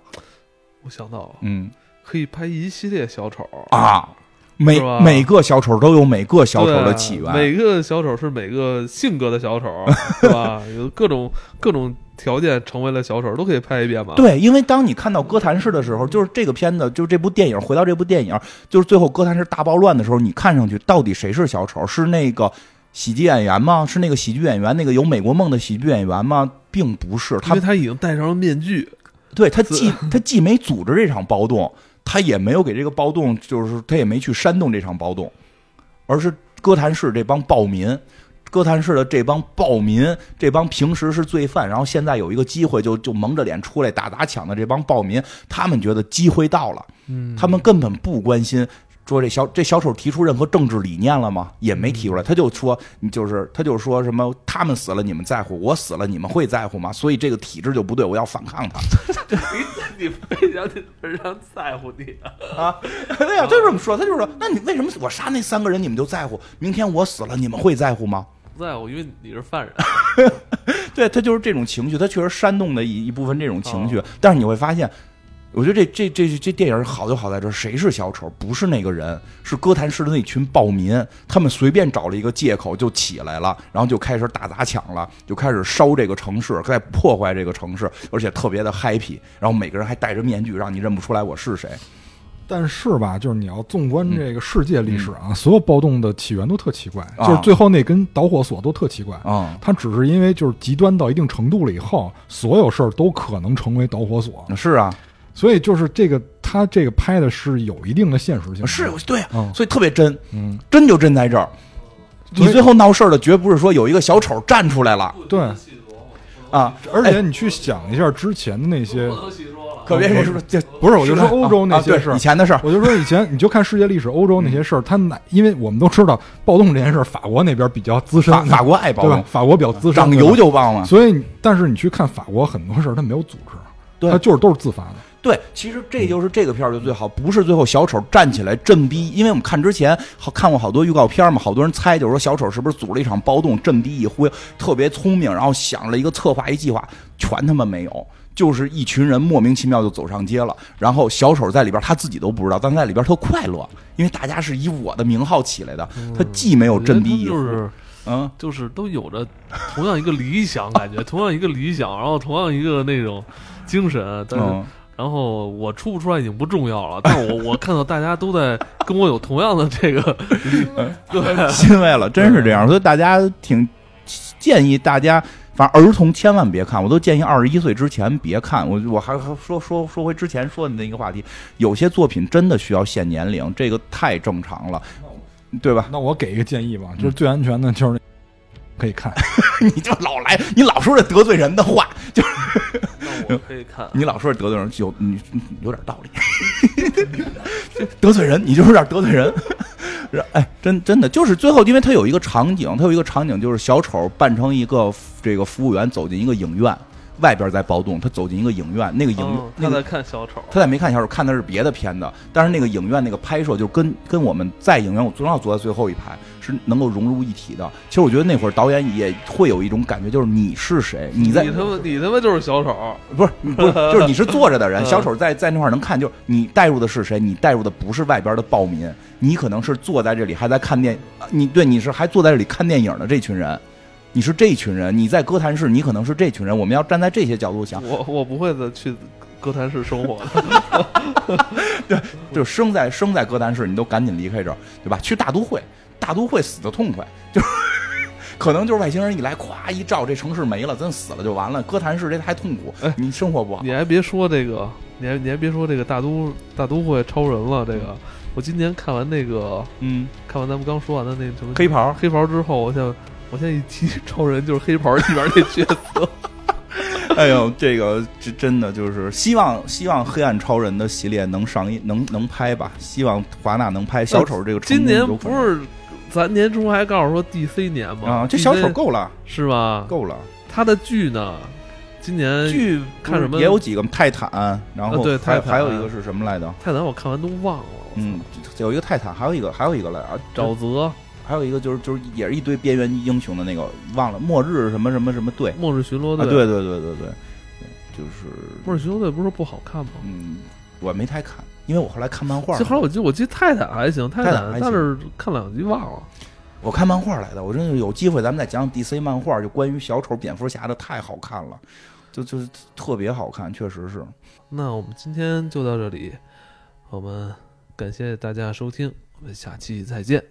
我想到嗯可以拍一系列小丑啊，每每个小丑都有每个小丑的起源，每个小丑是每个性格的小丑，是吧？有各种各种条件成为了小丑，都可以拍一遍嘛。对，因为当你看到哥谭市的时候，就是这个片子，就是这部电影，回到这部电影，就是最后哥谭市大暴乱的时候，你看上去到底谁是小丑？是那个喜剧演员吗？是那个喜剧演员，那个有美国梦的喜剧演员吗？并不是，他因为他已经戴上了面具，对他既他既没组织这场暴动，他也没有给这个暴动，就是他也没去煽动这场暴动，而是哥谭市这帮暴民。哥谭市的这帮暴民，这帮平时是罪犯，然后现在有一个机会就就蒙着脸出来打砸抢的这帮暴民，他们觉得机会到了，嗯，他们根本不关心说这小这小丑提出任何政治理念了吗？也没提出来，他就说你就是他就说什么他们死了你们在乎，我死了你们会在乎吗？所以这个体制就不对，我要反抗他。你非想非常在乎你啊，啊，对呀、他就这么说，他就说，那你为什么我杀那三个人你们就在乎？明天我死了你们会在乎吗？不在乎，因为你是犯人。对他就是这种情绪，他确实煽动的一一部分这种情绪，哦但是你会发现。我觉得这这这这电影好就好在这，谁是小丑？不是那个人，是哥谭市的那群暴民，他们随便找了一个借口就起来了，然后就开始打砸抢了，就开始烧这个城市，在破坏这个城市，而且特别的 happy，然后每个人还戴着面具，让你认不出来我是谁。但是吧，就是你要纵观这个世界历史啊，所有暴动的起源都特奇怪，啊就是最后那根导火索都特奇怪。啊、它只是因为就是极端到一定程度了以后，所有事儿都可能成为导火索，是啊，所以就是这个他这个拍的是有一定的现实性的。是对啊，嗯所以特别真，嗯，真就真在这儿。你最后闹事儿的绝不是说有一个小丑站出来了对，啊，而且你去想一下之前的那些。可别是说这不是我就说欧洲那些事儿以，前的事儿，我就说以前你就看世界历史，欧洲那些事儿，他哪因为我们都知道暴动这件事儿，法国那边比较资深法，法国爱暴动？，对法国比较资深，长油就棒嘛。所以，但是你去看法国很多事儿，他没有组织，对他就是都是自发的。对，其实这就是这个片儿就最好，不是最后小丑站起来震逼，因为我们看之前好看过好多预告片嘛，好多人猜就是说小丑是不是组了一场暴动，震逼一挥，特别聪明，然后想了一个策划一计划，全他妈没有。就是一群人莫名其妙就走上街了，然后小丑在里边他自己都不知道，但在里边特快乐，因为大家是以我的名号起来的，他既没有振臂就是嗯，就是都有着同样一个理想，感觉同样一个理想，然后同样一个那种精神，但是、嗯然后我出不出来已经不重要了，但我 我看到大家都在跟我有同样的这个，对，欣慰了，真是这样。所以大家挺建议大家，反正儿童千万别看，我都建议二十一岁之前别看。我我还还说说说回之前说的那个话题，有些作品真的需要限年龄，这个太正常了，对吧？那我给一个建议吧，就是最安全的，就是可以看。你就老来，你老说这得罪人的话，就那我可以看。你老说这得罪人，有你有点道理。得罪人，你就有点得罪人。是哎，真真的就是最后，因为他有一个场景，他有一个场景就是小丑扮成一个这个服务员走进一个影院，外边在暴动，他走进一个影院，那个影嗯那个他在看小丑，他在没看小丑，看的是别的片子，但是那个影院那个拍摄就跟跟我们在影院，我总要坐在最后一排，是能够融入一体的。其实我觉得那会儿导演也会有一种感觉，就是你是谁，你在你他妈你他妈就是小丑，不是不是，就是你是坐着的人，嗯小丑在在那块儿能看，就是你带入的是谁？你带入的不是外边的暴民，你可能是坐在这里还在看电，你对你是还坐在这里看电影的这群人，你是这群人，你在歌坛市，你可能是这群人。我们要站在这些角度想，我我不会的去歌坛市生活的。就是生在生在歌坛市，你都赶紧离开这儿，对吧？去大都会，大都会死的痛快，就是可能就是外星人一来，咵一照，这城市没了，咱死了就完了。哥谭市这太痛苦哎，你生活不好你。还别说这个，你还你还别说这个大都大都会超人了。这个我今年看完那个嗯，看完咱们刚说完的那什么黑袍，黑袍之后，我想我现在一提超人就是黑袍里边那角色。哎呦，这个这真的就是希望希望黑暗超人的系列能上映能能拍吧，希望华纳能拍小丑这个今年不是咱年初还告诉说 DC 年吗？啊，这小丑够了是吧？够了，他的剧呢，今年剧看什么也有几个泰坦，然后啊对还泰坦还有一个是什么来着？泰坦我看完都忘了。嗯，有一个泰坦，还有一个还有一个来啊，沼泽、还有一个就是就是也是一堆边缘英雄的那个，忘了末日什么什么什么队末日巡逻啊，队，对对对对对，就是末日巡逻队不是说不好看吗？嗯，我没太看，因为我后来看漫画其实，后来我记得我记得泰坦还行，泰泰坦但是看两集忘了。我看漫画来的，我真是有机会咱们再讲讲 DC 漫画，就关于小丑、蝙蝠侠的，太好看了，就就是特别好看，确实是。那我们今天就到这里，我们感谢大家收听，我们下期再见。